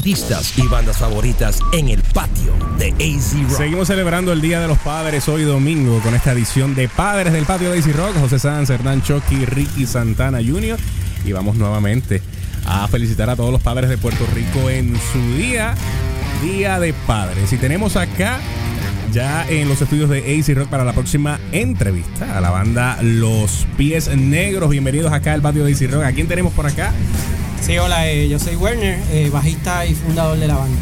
Artistas y bandas favoritas en el patio de AZ Rock. Seguimos celebrando el Día de los Padres hoy domingo con esta edición de Padres del Patio de Easy Rock. José Sanz, Hernán Chucky, Ricky Santana Jr. Y vamos nuevamente a felicitar a todos los padres de Puerto Rico en su día, Día de Padres. Y tenemos acá ya en los estudios de AC Rock para la próxima entrevista a la banda Los Pies Negros. Bienvenidos acá al patio de AC Rock. ¿A quién tenemos por acá? Sí, hola, eh, yo soy Werner, eh, bajista y fundador de la banda.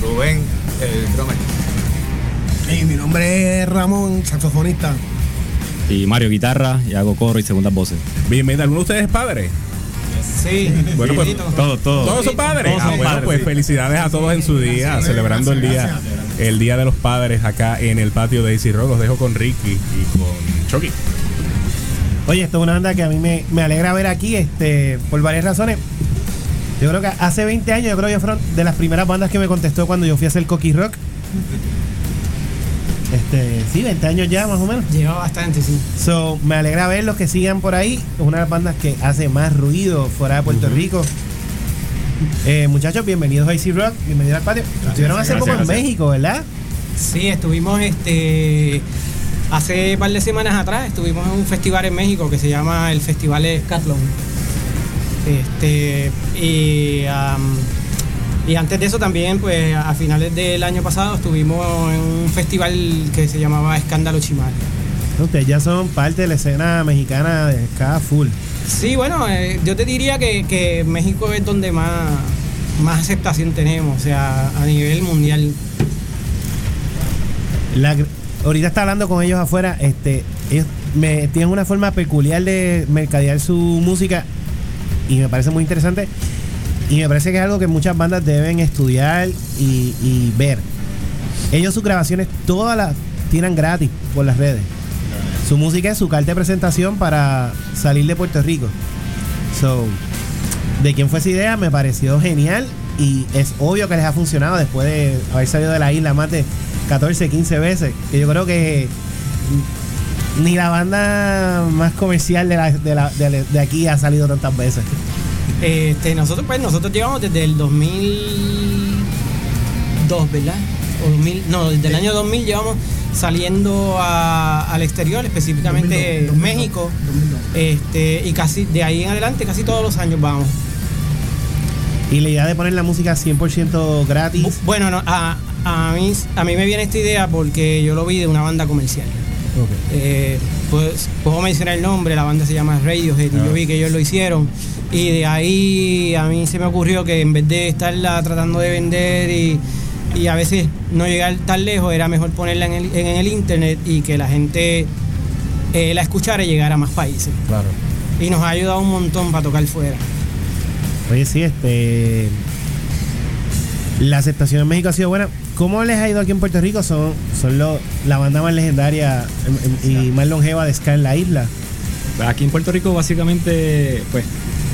Rubén, el drummer. Y mi nombre es Ramón, saxofonista. Y Mario guitarra y hago coro y segundas voces. Bienvenido. ¿Alguno de ustedes es padre? Sí, Bueno, pues todos, todos. Todos son padres. Todos Ah, son bueno, padres, pues sí. felicidades a todos en su día, celebrando el día, el día de los padres acá en el patio de AC Rock. Los dejo con Ricky y con Chucky. Oye, esto es una banda que a mí me, me alegra ver aquí este, por varias razones. Yo creo que hace 20 años, yo creo que fueron de las primeras bandas que me contestó cuando yo fui a hacer Cocky Rock. Este, sí, 20 años ya más o menos. Lleva bastante, sí. So, me alegra ver los que sigan por ahí. Es una de las bandas que hace más ruido fuera de Puerto Rico. Eh, muchachos, bienvenidos a AC Rock, bienvenidos al patio. Estuvieron hace gracias, poco en. México, ¿verdad? Sí, estuvimos este hace un par de semanas atrás, estuvimos en un festival en México que se llama el Festival Scatlon. Este, y, antes de eso también, pues a finales del año pasado estuvimos en un festival que se llamaba Escándalo Chimal. Ustedes ya son parte de la escena mexicana de ska full. Sí, bueno, eh, yo te diría que, que México es donde más, más aceptación tenemos, o sea, a nivel mundial. La, ahorita está hablando con ellos afuera, este, ellos me, tienen una forma peculiar de mercadear su música y me parece muy interesante y me parece que es algo que muchas bandas deben estudiar y, ver. Ellos sus grabaciones todas las tiran gratis por las redes. Su música es su carta de presentación para salir de Puerto Rico. So, de quién fue esa idea me pareció genial y es obvio que les ha funcionado después de haber salido de la isla más de 14, 15 veces. Que yo creo que ni la banda más comercial de, la- de, la- de- de aquí ha salido tantas veces. Este, nosotros, pues, nosotros llevamos desde el 2002, ¿verdad? O 2000, no, desde el año 2000 llevamos saliendo a- al exterior, específicamente México. Este, y casi de ahí en adelante, casi todos los años vamos. Y la idea de poner la música 100% gratis. Bueno, no, a, a, mí, a mí me viene esta idea porque yo lo vi de una banda comercial. Eh, pues, puedo mencionar el nombre, la banda se llama Radiohead y yo vi que ellos lo hicieron. Y de ahí a mí se me ocurrió que en vez de estarla tratando de vender y, y a veces no llegar tan lejos, era mejor ponerla en el, en el internet y que la gente eh, la escuchara y llegara a más países. Claro. Y nos ha ayudado un montón para tocar fuera. Oye, sí, este. La aceptación en México ha sido buena. ¿Cómo les ha ido aquí en Puerto Rico? Son, son lo- la banda más legendaria em, em, y más longeva de ska en la isla. Aquí en Puerto Rico básicamente, pues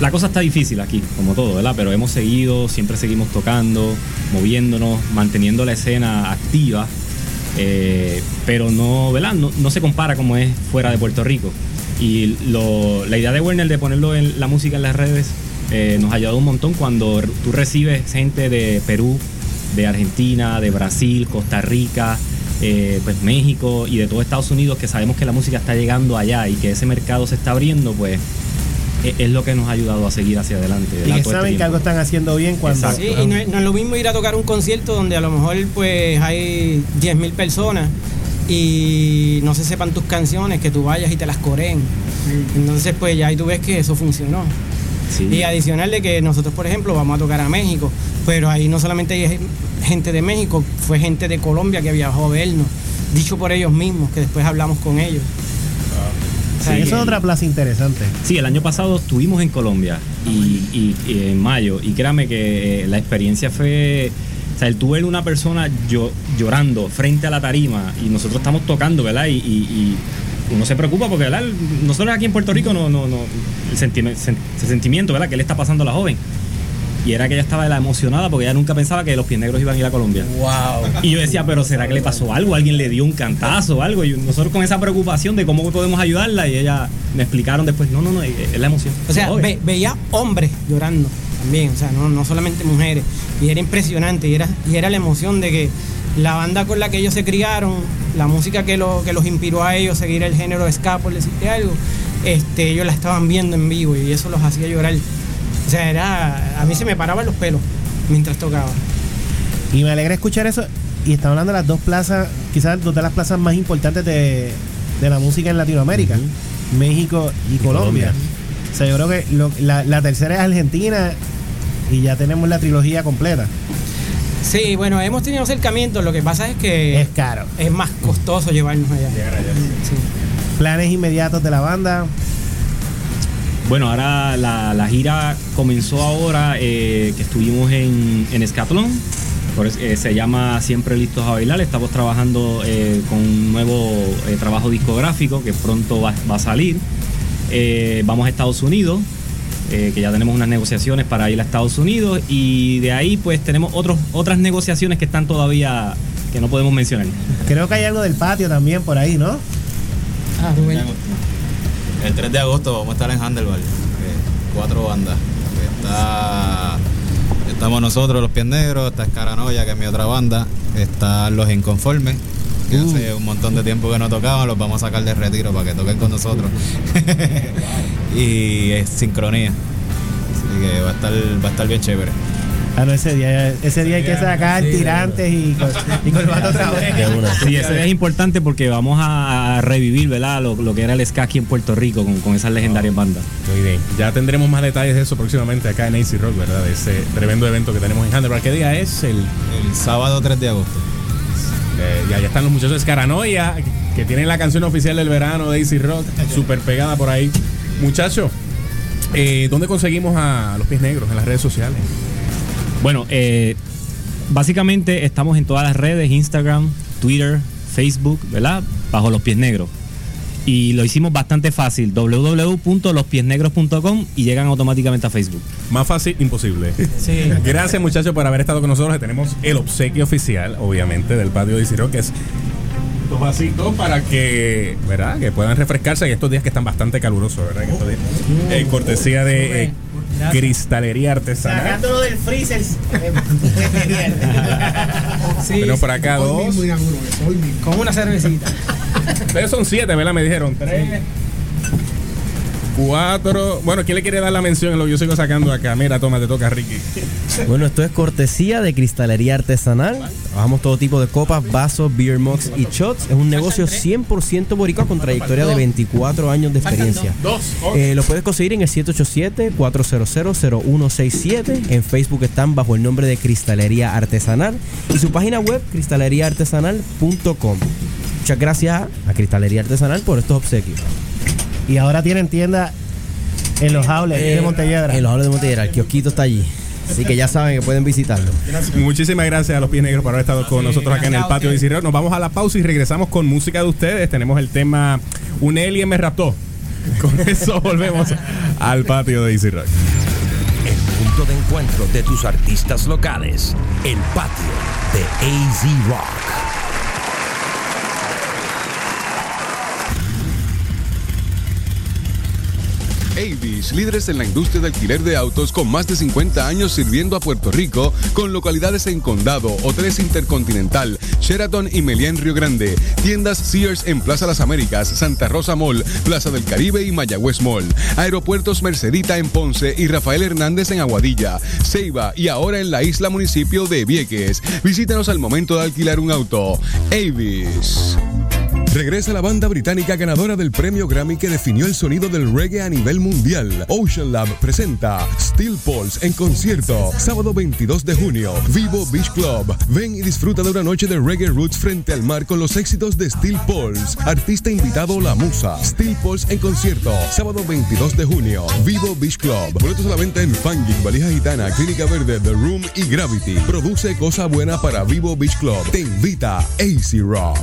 la cosa está difícil aquí, como todo, ¿verdad? Pero hemos seguido, siempre seguimos tocando, moviéndonos, manteniendo la escena activa, eh, pero no, ¿verdad? No, no se compara como es fuera de Puerto Rico. Y lo- la idea de Werner de ponerlo en la música en las redes eh, nos ha ayudado un montón cuando tú recibes gente de Perú, de Argentina, de Brasil, Costa Rica, eh, pues México y de todo Estados Unidos que sabemos que la música está llegando allá y que ese mercado se está abriendo, pues e- es lo que nos ha ayudado a seguir hacia adelante. Y que este saben que algo están haciendo bien cuando. Sí, y no es, no es lo mismo ir a tocar un concierto donde a lo mejor pues hay 10.000 personas y no se sepan tus canciones, que tú vayas y te las coreen. Entonces pues ya ahí tú ves que eso funcionó. Y adicional de que nosotros, por ejemplo, vamos a tocar a México, pero ahí no solamente hay gente de México, fue gente de Colombia que viajó a vernos, dicho por ellos mismos, que después hablamos con ellos. O sea, Sí, eso es otra plaza interesante. Sí, el año pasado estuvimos en Colombia y, y- y en mayo y créame que eh, la experiencia fue, o sea, el tú ver una persona llo- llorando frente a la tarima y nosotros estamos tocando, ¿verdad? Y, y- y uno se preocupa porque, ¿verdad? Nosotros aquí en Puerto Rico no, no, no, el sentime- sen- ese sentimiento, ¿verdad? Que le está pasando a la joven. Y era que ella estaba emocionada porque ella nunca pensaba que los pies negros iban a ir a Colombia. Wow. Y yo decía, pero ¿será que le pasó algo? ¿Alguien le dio un cantazo o algo? Y nosotros con esa preocupación de cómo podemos ayudarla y ella me explicaron después, no, no, no, es la emoción. O sea, ve- veía hombres llorando. también, o sea, no, no solamente mujeres. Y era impresionante, y era, y era la emoción de que la banda con la que ellos se criaron, la música que, lo, que los inspiró a ellos seguir el género de ska, por decirte algo, este, ellos la estaban viendo en vivo y eso los hacía llorar. O sea, era, a mí se me paraban los pelos mientras tocaba. Y me alegra escuchar eso. Y estamos hablando de las dos plazas, quizás dos de las plazas más importantes de, de la música en Latinoamérica, México y, Colombia. Colombia. O sea, yo creo que lo- la, la tercera es Argentina y ya tenemos la trilogía completa. Sí, bueno, hemos tenido acercamientos, lo que pasa es que Es caro. es más costoso llevarnos allá. Sí. Planes inmediatos de la banda. Bueno, ahora la, la gira comenzó ahora eh, que estuvimos en, en Escatlón. Por eh, se llama Siempre Listos a Bailar. Estamos trabajando eh, con un nuevo eh, trabajo discográfico que pronto va, va a salir. Eh, vamos a Estados Unidos, eh, que ya tenemos unas negociaciones para ir a Estados Unidos. Y de ahí pues tenemos otros, otras negociaciones que están todavía que no podemos mencionar. Creo que hay algo del patio también por ahí, ¿no? Ah, Rubén. El 3 de agosto vamos a estar en Handlebar. eh, cuatro bandas. Está, estamos nosotros, los Pies Negros, está Escaranoia, que es mi otra banda. Están los Inconformes, que hace un montón de tiempo que no tocaban, los vamos a sacar de retiro para que toquen con nosotros. y es Sincronía. Así que va a estar, va a estar bien chévere. Ah, no, ese día, ese día hay que sacar tirantes y, y otra vez. Sí, eso es importante porque vamos a, revivir, ¿verdad? Lo, lo que era el ska aquí en Puerto Rico con, con esas legendarias bandas. Muy bien. Ya tendremos más detalles de eso próximamente acá en AC Rock, ¿verdad? De ese tremendo evento que tenemos en Handlebar. ¿Qué día es? El, El sábado 3 de agosto. Eh, ya, ya están los muchachos de Escaranoia, que tienen la canción oficial del verano de AC Rock, súper pegada por ahí. Muchachos, eh, ¿dónde conseguimos a los pies negros? En las redes sociales. Bueno, eh, básicamente estamos en todas las redes, Instagram, Twitter, Facebook, ¿verdad? Bajo Los Pies Negros. Y lo hicimos bastante fácil, www.lospiesnegros.com y llegan automáticamente a Facebook. Más fácil, imposible. Sí. Gracias muchachos por haber estado con nosotros. Tenemos el obsequio oficial, obviamente, del patio de Rock, que es vasitos para que, ¿verdad? Que puedan refrescarse en estos días que están bastante calurosos, ¿verdad? Días. En cortesía de eh, Cristalería Artesanal. Sacándolo del freezer. Sí, Tenemos por acá dos. con una cervecita. Ustedes son siete, ¿verdad? Me dijeron. Tres. Cuatro. Bueno, ¿quién le quiere dar la mención en lo que yo sigo sacando acá? Mira, toma, te toca, Ricky. Bueno, esto es cortesía de Cristalería Artesanal. Trabajamos todo tipo de copas, vasos, beer mugs y shots. Es un negocio 100% boricua con trayectoria de 24 años de experiencia. Eh, lo puedes conseguir en el 787-400-0167. En Facebook están bajo el nombre de Cristalería Artesanal y su página web cristaleriaartesanal.com. Muchas gracias a Cristalería Artesanal por estos obsequios. Y ahora tienen tienda en los outlets de Montelledra. Eh, En los Aules de Montelledra, el kiosquito está allí. Así que ya saben que pueden visitarlo. Muchísimas gracias a los pies negros por haber estado con nosotros acá en el patio de Isidro. Nos vamos a la pausa y regresamos con música de ustedes. Tenemos el tema Un alien me raptó. Con eso volvemos al patio de Easy Rock. El punto de encuentro de tus artistas locales. El patio de AZ Rock. Avis, líderes en la industria de alquiler de autos con más de 50 años sirviendo a Puerto Rico, con localidades en Condado, Hoteles Intercontinental, Sheraton y Meliá en Río Grande, tiendas Sears en Plaza Las Américas, Santa Rosa Mall, Plaza del Caribe y Mayagüez Mall, aeropuertos Mercedita en Ponce y Rafael Hernández en Aguadilla, Ceiba y ahora en la isla municipio de Vieques. Visítanos al momento de alquilar un auto. Avis. Regresa la banda británica ganadora del premio Grammy que definió el sonido del reggae a nivel mundial. Ocean Lab presenta Steel Pulse en concierto, sábado 22 de junio, Vivo Beach Club. Ven y disfruta de una noche de reggae roots frente al mar con los éxitos de Steel Pulse. Artista invitado La Musa. Steel Pulse en concierto, sábado 22 de junio, Vivo Beach Club. Boletos a la venta en Fangeek, Valija Gitana, Clínica Verde, The Room y Gravity. Produce cosa buena para Vivo Beach Club. Te invita AC Rock.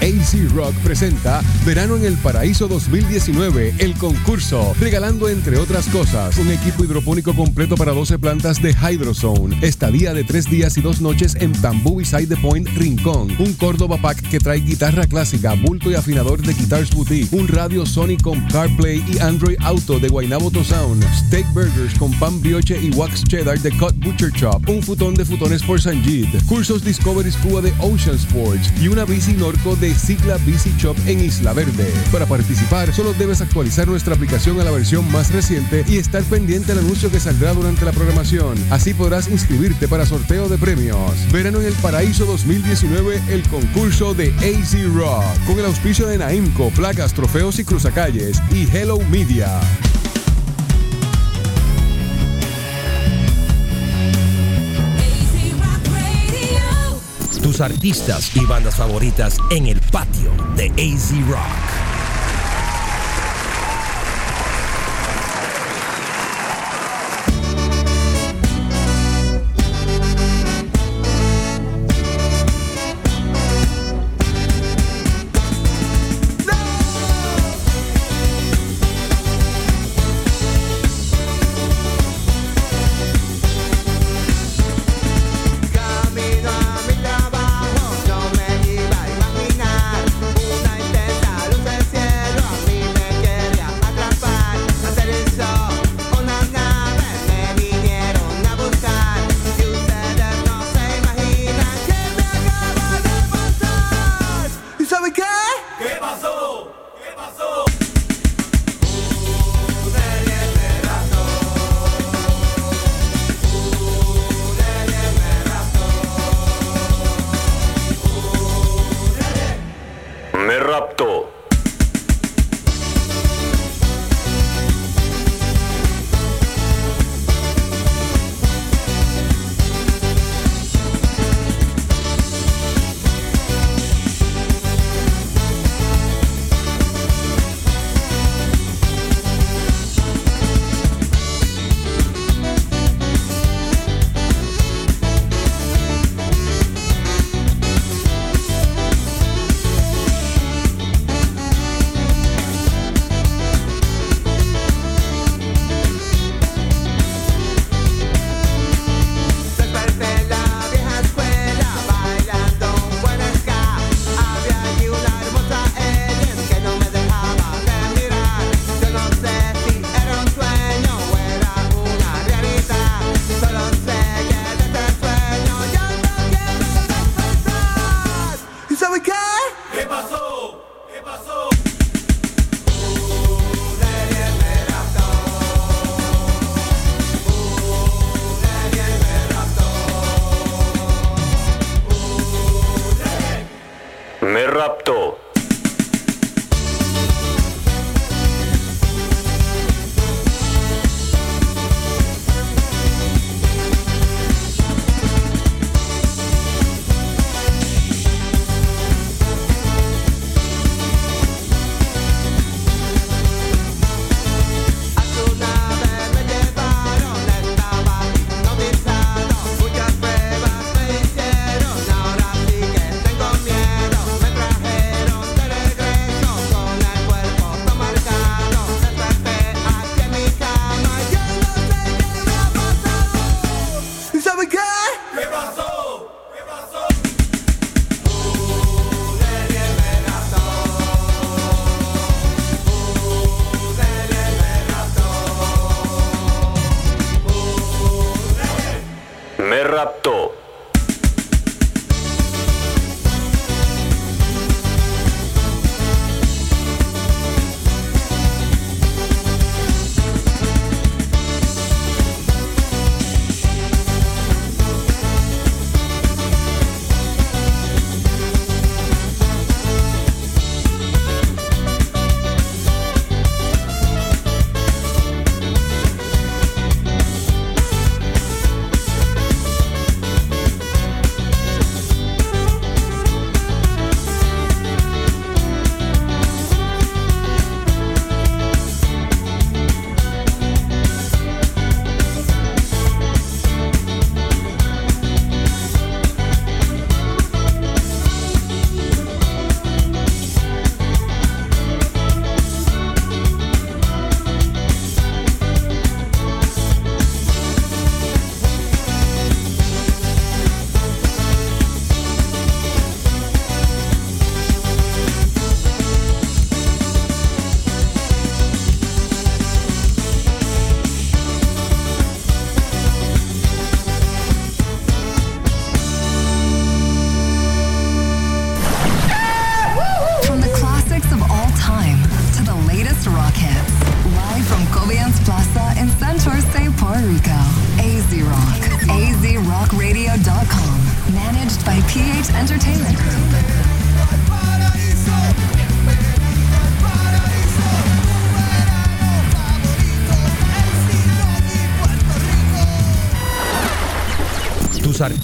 AC Rock presenta Verano en el Paraíso 2019, el concurso, regalando entre otras cosas un equipo hidropónico completo para 12 plantas de Hydrozone, estadía de 3 días y 2 noches en Bamboo Beside the Point Rincón, un Córdoba Pack que trae guitarra clásica, bulto y afinador de Guitars Boutique, un radio Sony con CarPlay y Android Auto de Guaynabo Sound, steak burgers con pan brioche y wax cheddar de Cut Butcher Shop, un futón de futones por Sanjit, cursos Discovery Scuba de Ocean Sports y una bici Norco de Sigla Bici Shop en Isla Verde. Para participar, solo debes actualizar nuestra aplicación a la versión más reciente y estar pendiente al anuncio que saldrá durante la programación. Así podrás inscribirte para sorteo de premios. Verano en el Paraíso 2019, el concurso de AC Rock, con el auspicio de Naimco, Placas, Trofeos y Cruzacalles y Hello Media. Tus artistas y bandas favoritas en el patio de AZ Rock.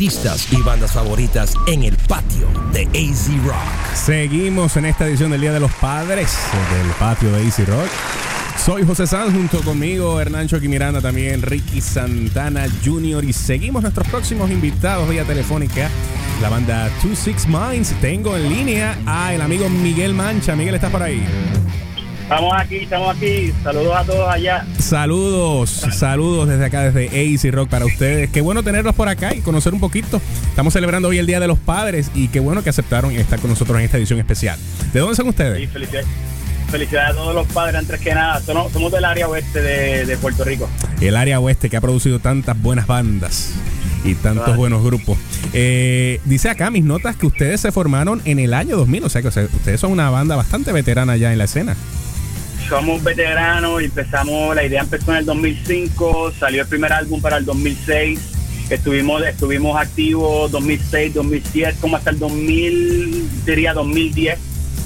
Artistas y bandas favoritas en el patio de AZ Rock. Seguimos en esta edición del Día de los Padres del patio de Easy Rock. Soy José Sanz, junto conmigo Hernán Choqui también Ricky Santana Jr. Y seguimos nuestros próximos invitados vía telefónica. La banda Two Six Minds. Tengo en línea a el amigo Miguel Mancha. Miguel, ¿estás por ahí? Estamos aquí, estamos aquí. Saludos a todos allá. Saludos, saludos desde acá, desde AC Rock para ustedes. Qué bueno tenerlos por acá y conocer un poquito. Estamos celebrando hoy el Día de los Padres y qué bueno que aceptaron estar con nosotros en esta edición especial. ¿De dónde son ustedes? Y felicidades, felicidades a todos los padres, antes que nada. Somos, somos del área oeste de, de Puerto Rico. El área oeste que ha producido tantas buenas bandas y tantos buenos grupos. Eh, dice acá mis notas que ustedes se formaron en el año 2000, o sea que o sea, ustedes son una banda bastante veterana ya en la escena. Somos veteranos y empezamos, la idea empezó en el 2005, salió el primer álbum para el 2006. Estuvimos, estuvimos activos 2006, 2007, como hasta el 2000, diría 2010.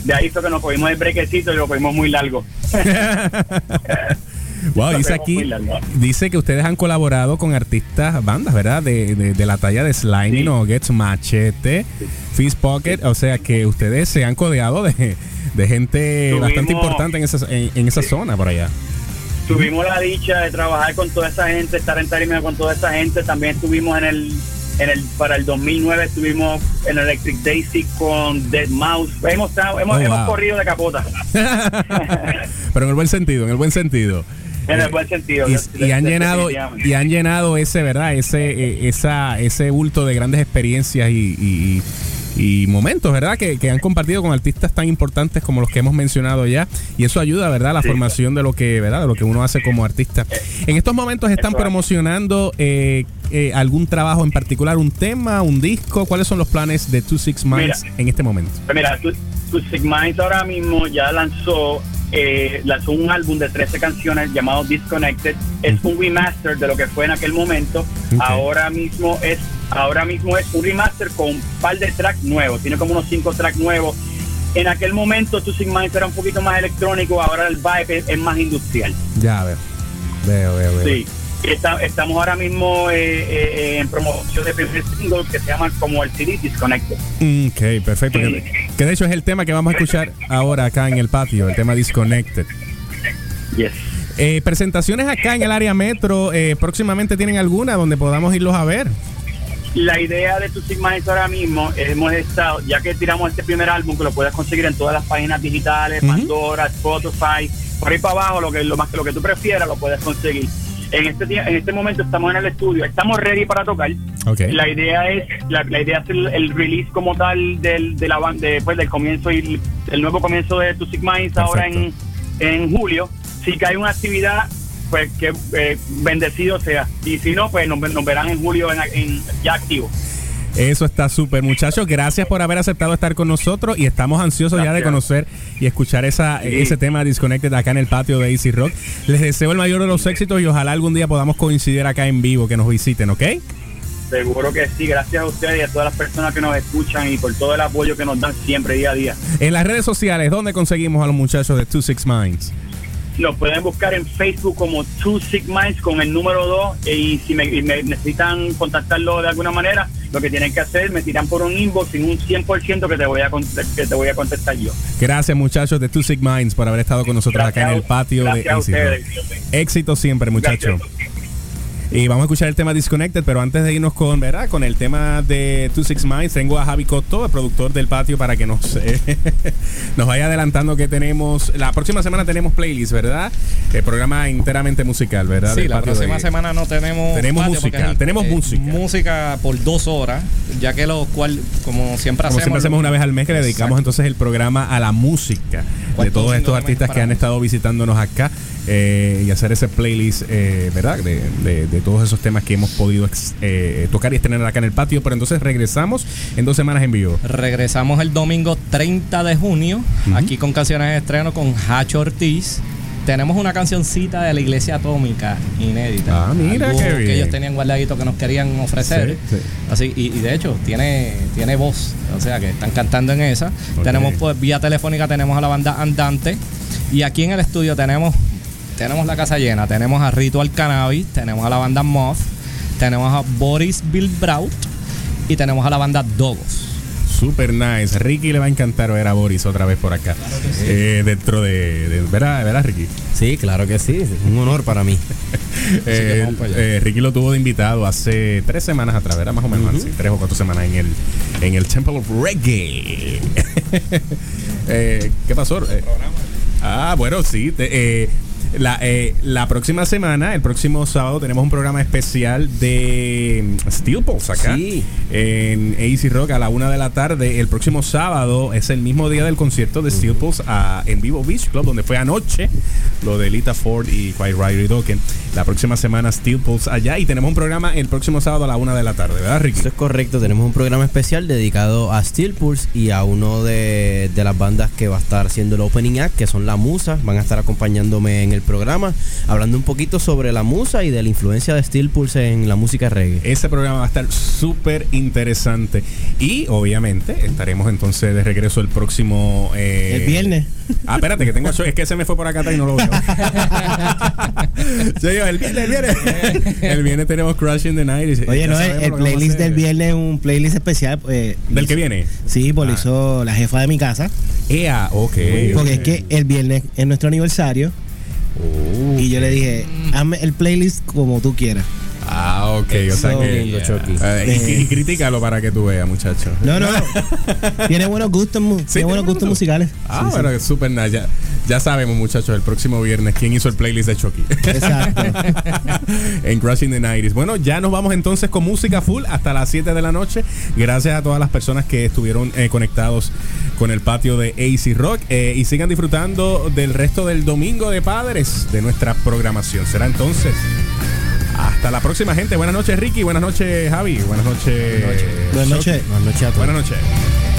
De ahí fue que nos cogimos el brequecito y lo cogimos muy largo. Wow, dice aquí, dice que ustedes han colaborado con artistas, bandas, ¿verdad? De, de- de la talla de Slimy Nuggets, Machete, Fist Pocket, o sea que ustedes se han codeado de, de gente Tuvimos- bastante importante en esa, en, en esa zona por allá. Tuvimos la dicha de trabajar con toda esa gente, estar en tarima con toda esa gente. También estuvimos en el, en el para el 2009 estuvimos en Electric Daisy con Dead Mouse. Hemos, estado- hemos, Oh, hemos wow. corrido de capota. Pero en el buen sentido, en el buen sentido. En el buen sentido. Y, y han llenado y han llenado ese verdad ese eh, esa ese bulto de grandes experiencias y, y- y momentos verdad que, que han compartido con artistas tan importantes como los que hemos mencionado ya. Y eso ayuda verdad a la Sí. formación de lo que verdad de lo que uno hace como artista. En estos momentos están Eso promocionando eh, eh, algún trabajo en particular un tema un disco. Cuáles son los planes de Two Six Minds Mira. en este momento mira, tu, tu Sigminds ahora mismo ya lanzó eh, lanzó un álbum de 13 canciones llamado Disconnected. Es un remaster de lo que fue en aquel momento. Ahora mismo es ahora mismo es un remaster con un par de tracks nuevos. Tiene como unos 5 tracks nuevos. En aquel momento tu Sigminds era un poquito más electrónico, ahora el vibe es, es más industrial. ya veo veo veo, veo. Sí. Está- estamos ahora mismo eh, eh, en promoción de primer single que se llama como el CD Disconnected. Ok, perfecto. Que, que de hecho es el tema que vamos a escuchar ahora acá en el patio, el tema Disconnected. Yes. Eh, presentaciones acá en el área metro, eh, próximamente tienen alguna donde podamos irlos a ver. La idea de Tu Sigma es ahora mismo, hemos estado, ya que tiramos este primer álbum, que lo puedes conseguir en todas las páginas digitales. Pandora, Spotify, por ahí para abajo, lo que lo más que lo que tú prefieras lo puedes conseguir. En este en este momento estamos en el estudio, estamos ready para tocar. La idea es la, la idea es el, el release como tal del de la ban- de, pues, del comienzo y el, nuevo comienzo de Tu Sigma ahora en, en julio. Si cae una actividad pues que eh, bendecido sea. Y si no, pues nos, nos verán en julio en, en- ya activo. Eso está súper, muchachos. Gracias por haber aceptado estar con nosotros y estamos ansiosos ya de conocer y escuchar esa, Sí. ese tema Disconnected acá en el patio de Easy Rock. Les deseo el mayor de los éxitos y ojalá algún día podamos coincidir acá en vivo, que nos visiten, ¿ok? Seguro que sí. Gracias a ustedes y a todas las personas que nos escuchan y por todo el apoyo que nos dan siempre día a día. En las redes sociales, ¿dónde conseguimos a los muchachos de Two Six Minds? Nos pueden buscar en Facebook como Two Sick Minds con el número 2 y si me, y me necesitan contactarlo de alguna manera, lo que tienen que hacer me tiran por un inbox sin un 100% que te voy a que te voy a contestar yo. Gracias muchachos de Two Sick Minds por haber estado con nosotros acá en el patio de ustedes. Éxito siempre, muchachos. Y vamos a escuchar el tema Disconnected, pero antes de irnos con, ¿verdad? Con el tema de Two Six Minds, tengo a Javi Cotto, el productor del patio, para que nos, eh, nos vaya adelantando que tenemos. La próxima semana tenemos playlist, ¿verdad? El programa enteramente musical, ¿verdad? Sí, Del la próxima de- semana no tenemos. Tenemos patio música, es- tenemos eh, música. Música por dos horas, ya que lo cual, como siempre Como hacemos. siempre hacemos una vez al mes que le dedicamos entonces el programa a la música de todos estos artistas que han estado visitándonos acá eh, y hacer ese playlist, eh, ¿verdad? De, de- de todos esos temas que hemos podido eh, tocar y estrenar acá en el patio. Pero entonces regresamos en dos semanas en vivo. Regresamos el domingo 30 de junio, aquí con canciones de estreno con Hacho Ortiz. tenemos una cancioncita de la Iglesia Atómica inédita. Ah, mira, Algo qué que bien. ellos tenían guardadito que nos querían ofrecer. Sí, sí. Así, y, y de hecho, tiene, tiene voz. O sea que están cantando en esa. Tenemos pues vía telefónica, tenemos a la banda Andante. Y aquí en el estudio tenemos, tenemos la casa llena. Tenemos a Ritual Cannabis, tenemos a la banda Moth, tenemos a Boris Bilbraut y tenemos a la banda Dogos. Super nice. Ricky le va a encantar ver a Boris otra vez por acá. Eh, dentro de, de- ¿verdad, ¿verdad, Ricky? Sí, claro que sí. Un honor para mí. Eh, eh, Ricky lo tuvo de invitado hace tres semanas atrás, ¿verdad? Más o menos así, tres o cuatro semanas en el, en el Temple of Reggae. Eh, ¿Qué pasó? Eh, ah, bueno, sí. te- eh, la, eh, la próxima semana, el próximo sábado, tenemos un programa especial de mm, Steel Pulse acá Sí. en AC Rock a la una de la tarde. El próximo sábado es el mismo día del concierto de Steel Pulse a- en Vivo Beach Club, donde fue anoche lo de Lita Ford y Quiet Rider y Dokken. La próxima semana Steel Pulse allá y tenemos un programa el próximo sábado a la una de la tarde, ¿verdad, Ricky? Eso es correcto, tenemos un programa especial dedicado a Steel Pulse y a uno de, de las bandas que va a estar haciendo el opening act, que son La Musa. Van a estar acompañándome en el programa, hablando un poquito sobre la Musa y de la influencia de Steel Pulse en la música reggae. Ese programa va a estar súper interesante. Y obviamente estaremos entonces de regreso el próximo. eh, El viernes. Ah, espérate, que tengo. Es que se me fue por acá atrás y no lo veo. Señor, el viernes, el viernes. El viernes tenemos Crushing the Night. y Oye, no, el, el playlist del viernes es un playlist especial. eh, ¿Del que viene? Sí, pues lo Ah. hizo la jefa de mi casa. Ea, ok. Porque es que el viernes es nuestro aniversario. Y yo le dije, hazme el playlist como tú quieras. Ah, ok. O sea que. Lindo, Chucky. Eh, y, y critícalo para que tú veas, muchacho. No, no. tiene buenos gustos, tiene buenos gustos musicales. Ah, Sí, sí. bueno, súper nice. Ya, ya sabemos, muchachos, el próximo viernes quién hizo el playlist de Chucky. Exacto. en Crushing the 90s. Bueno, ya nos vamos entonces con música full hasta las 7 de la noche. Gracias a todas las personas que estuvieron eh, conectados con el patio de AC Rock. eh, y sigan disfrutando del resto del domingo de padres de nuestra programación. Será entonces. Hasta la próxima, gente. Buenas noches, Ricky. Buenas noches, Javi. Buenas noches. Buenas noches. Buenas noches a todos. Buenas noches.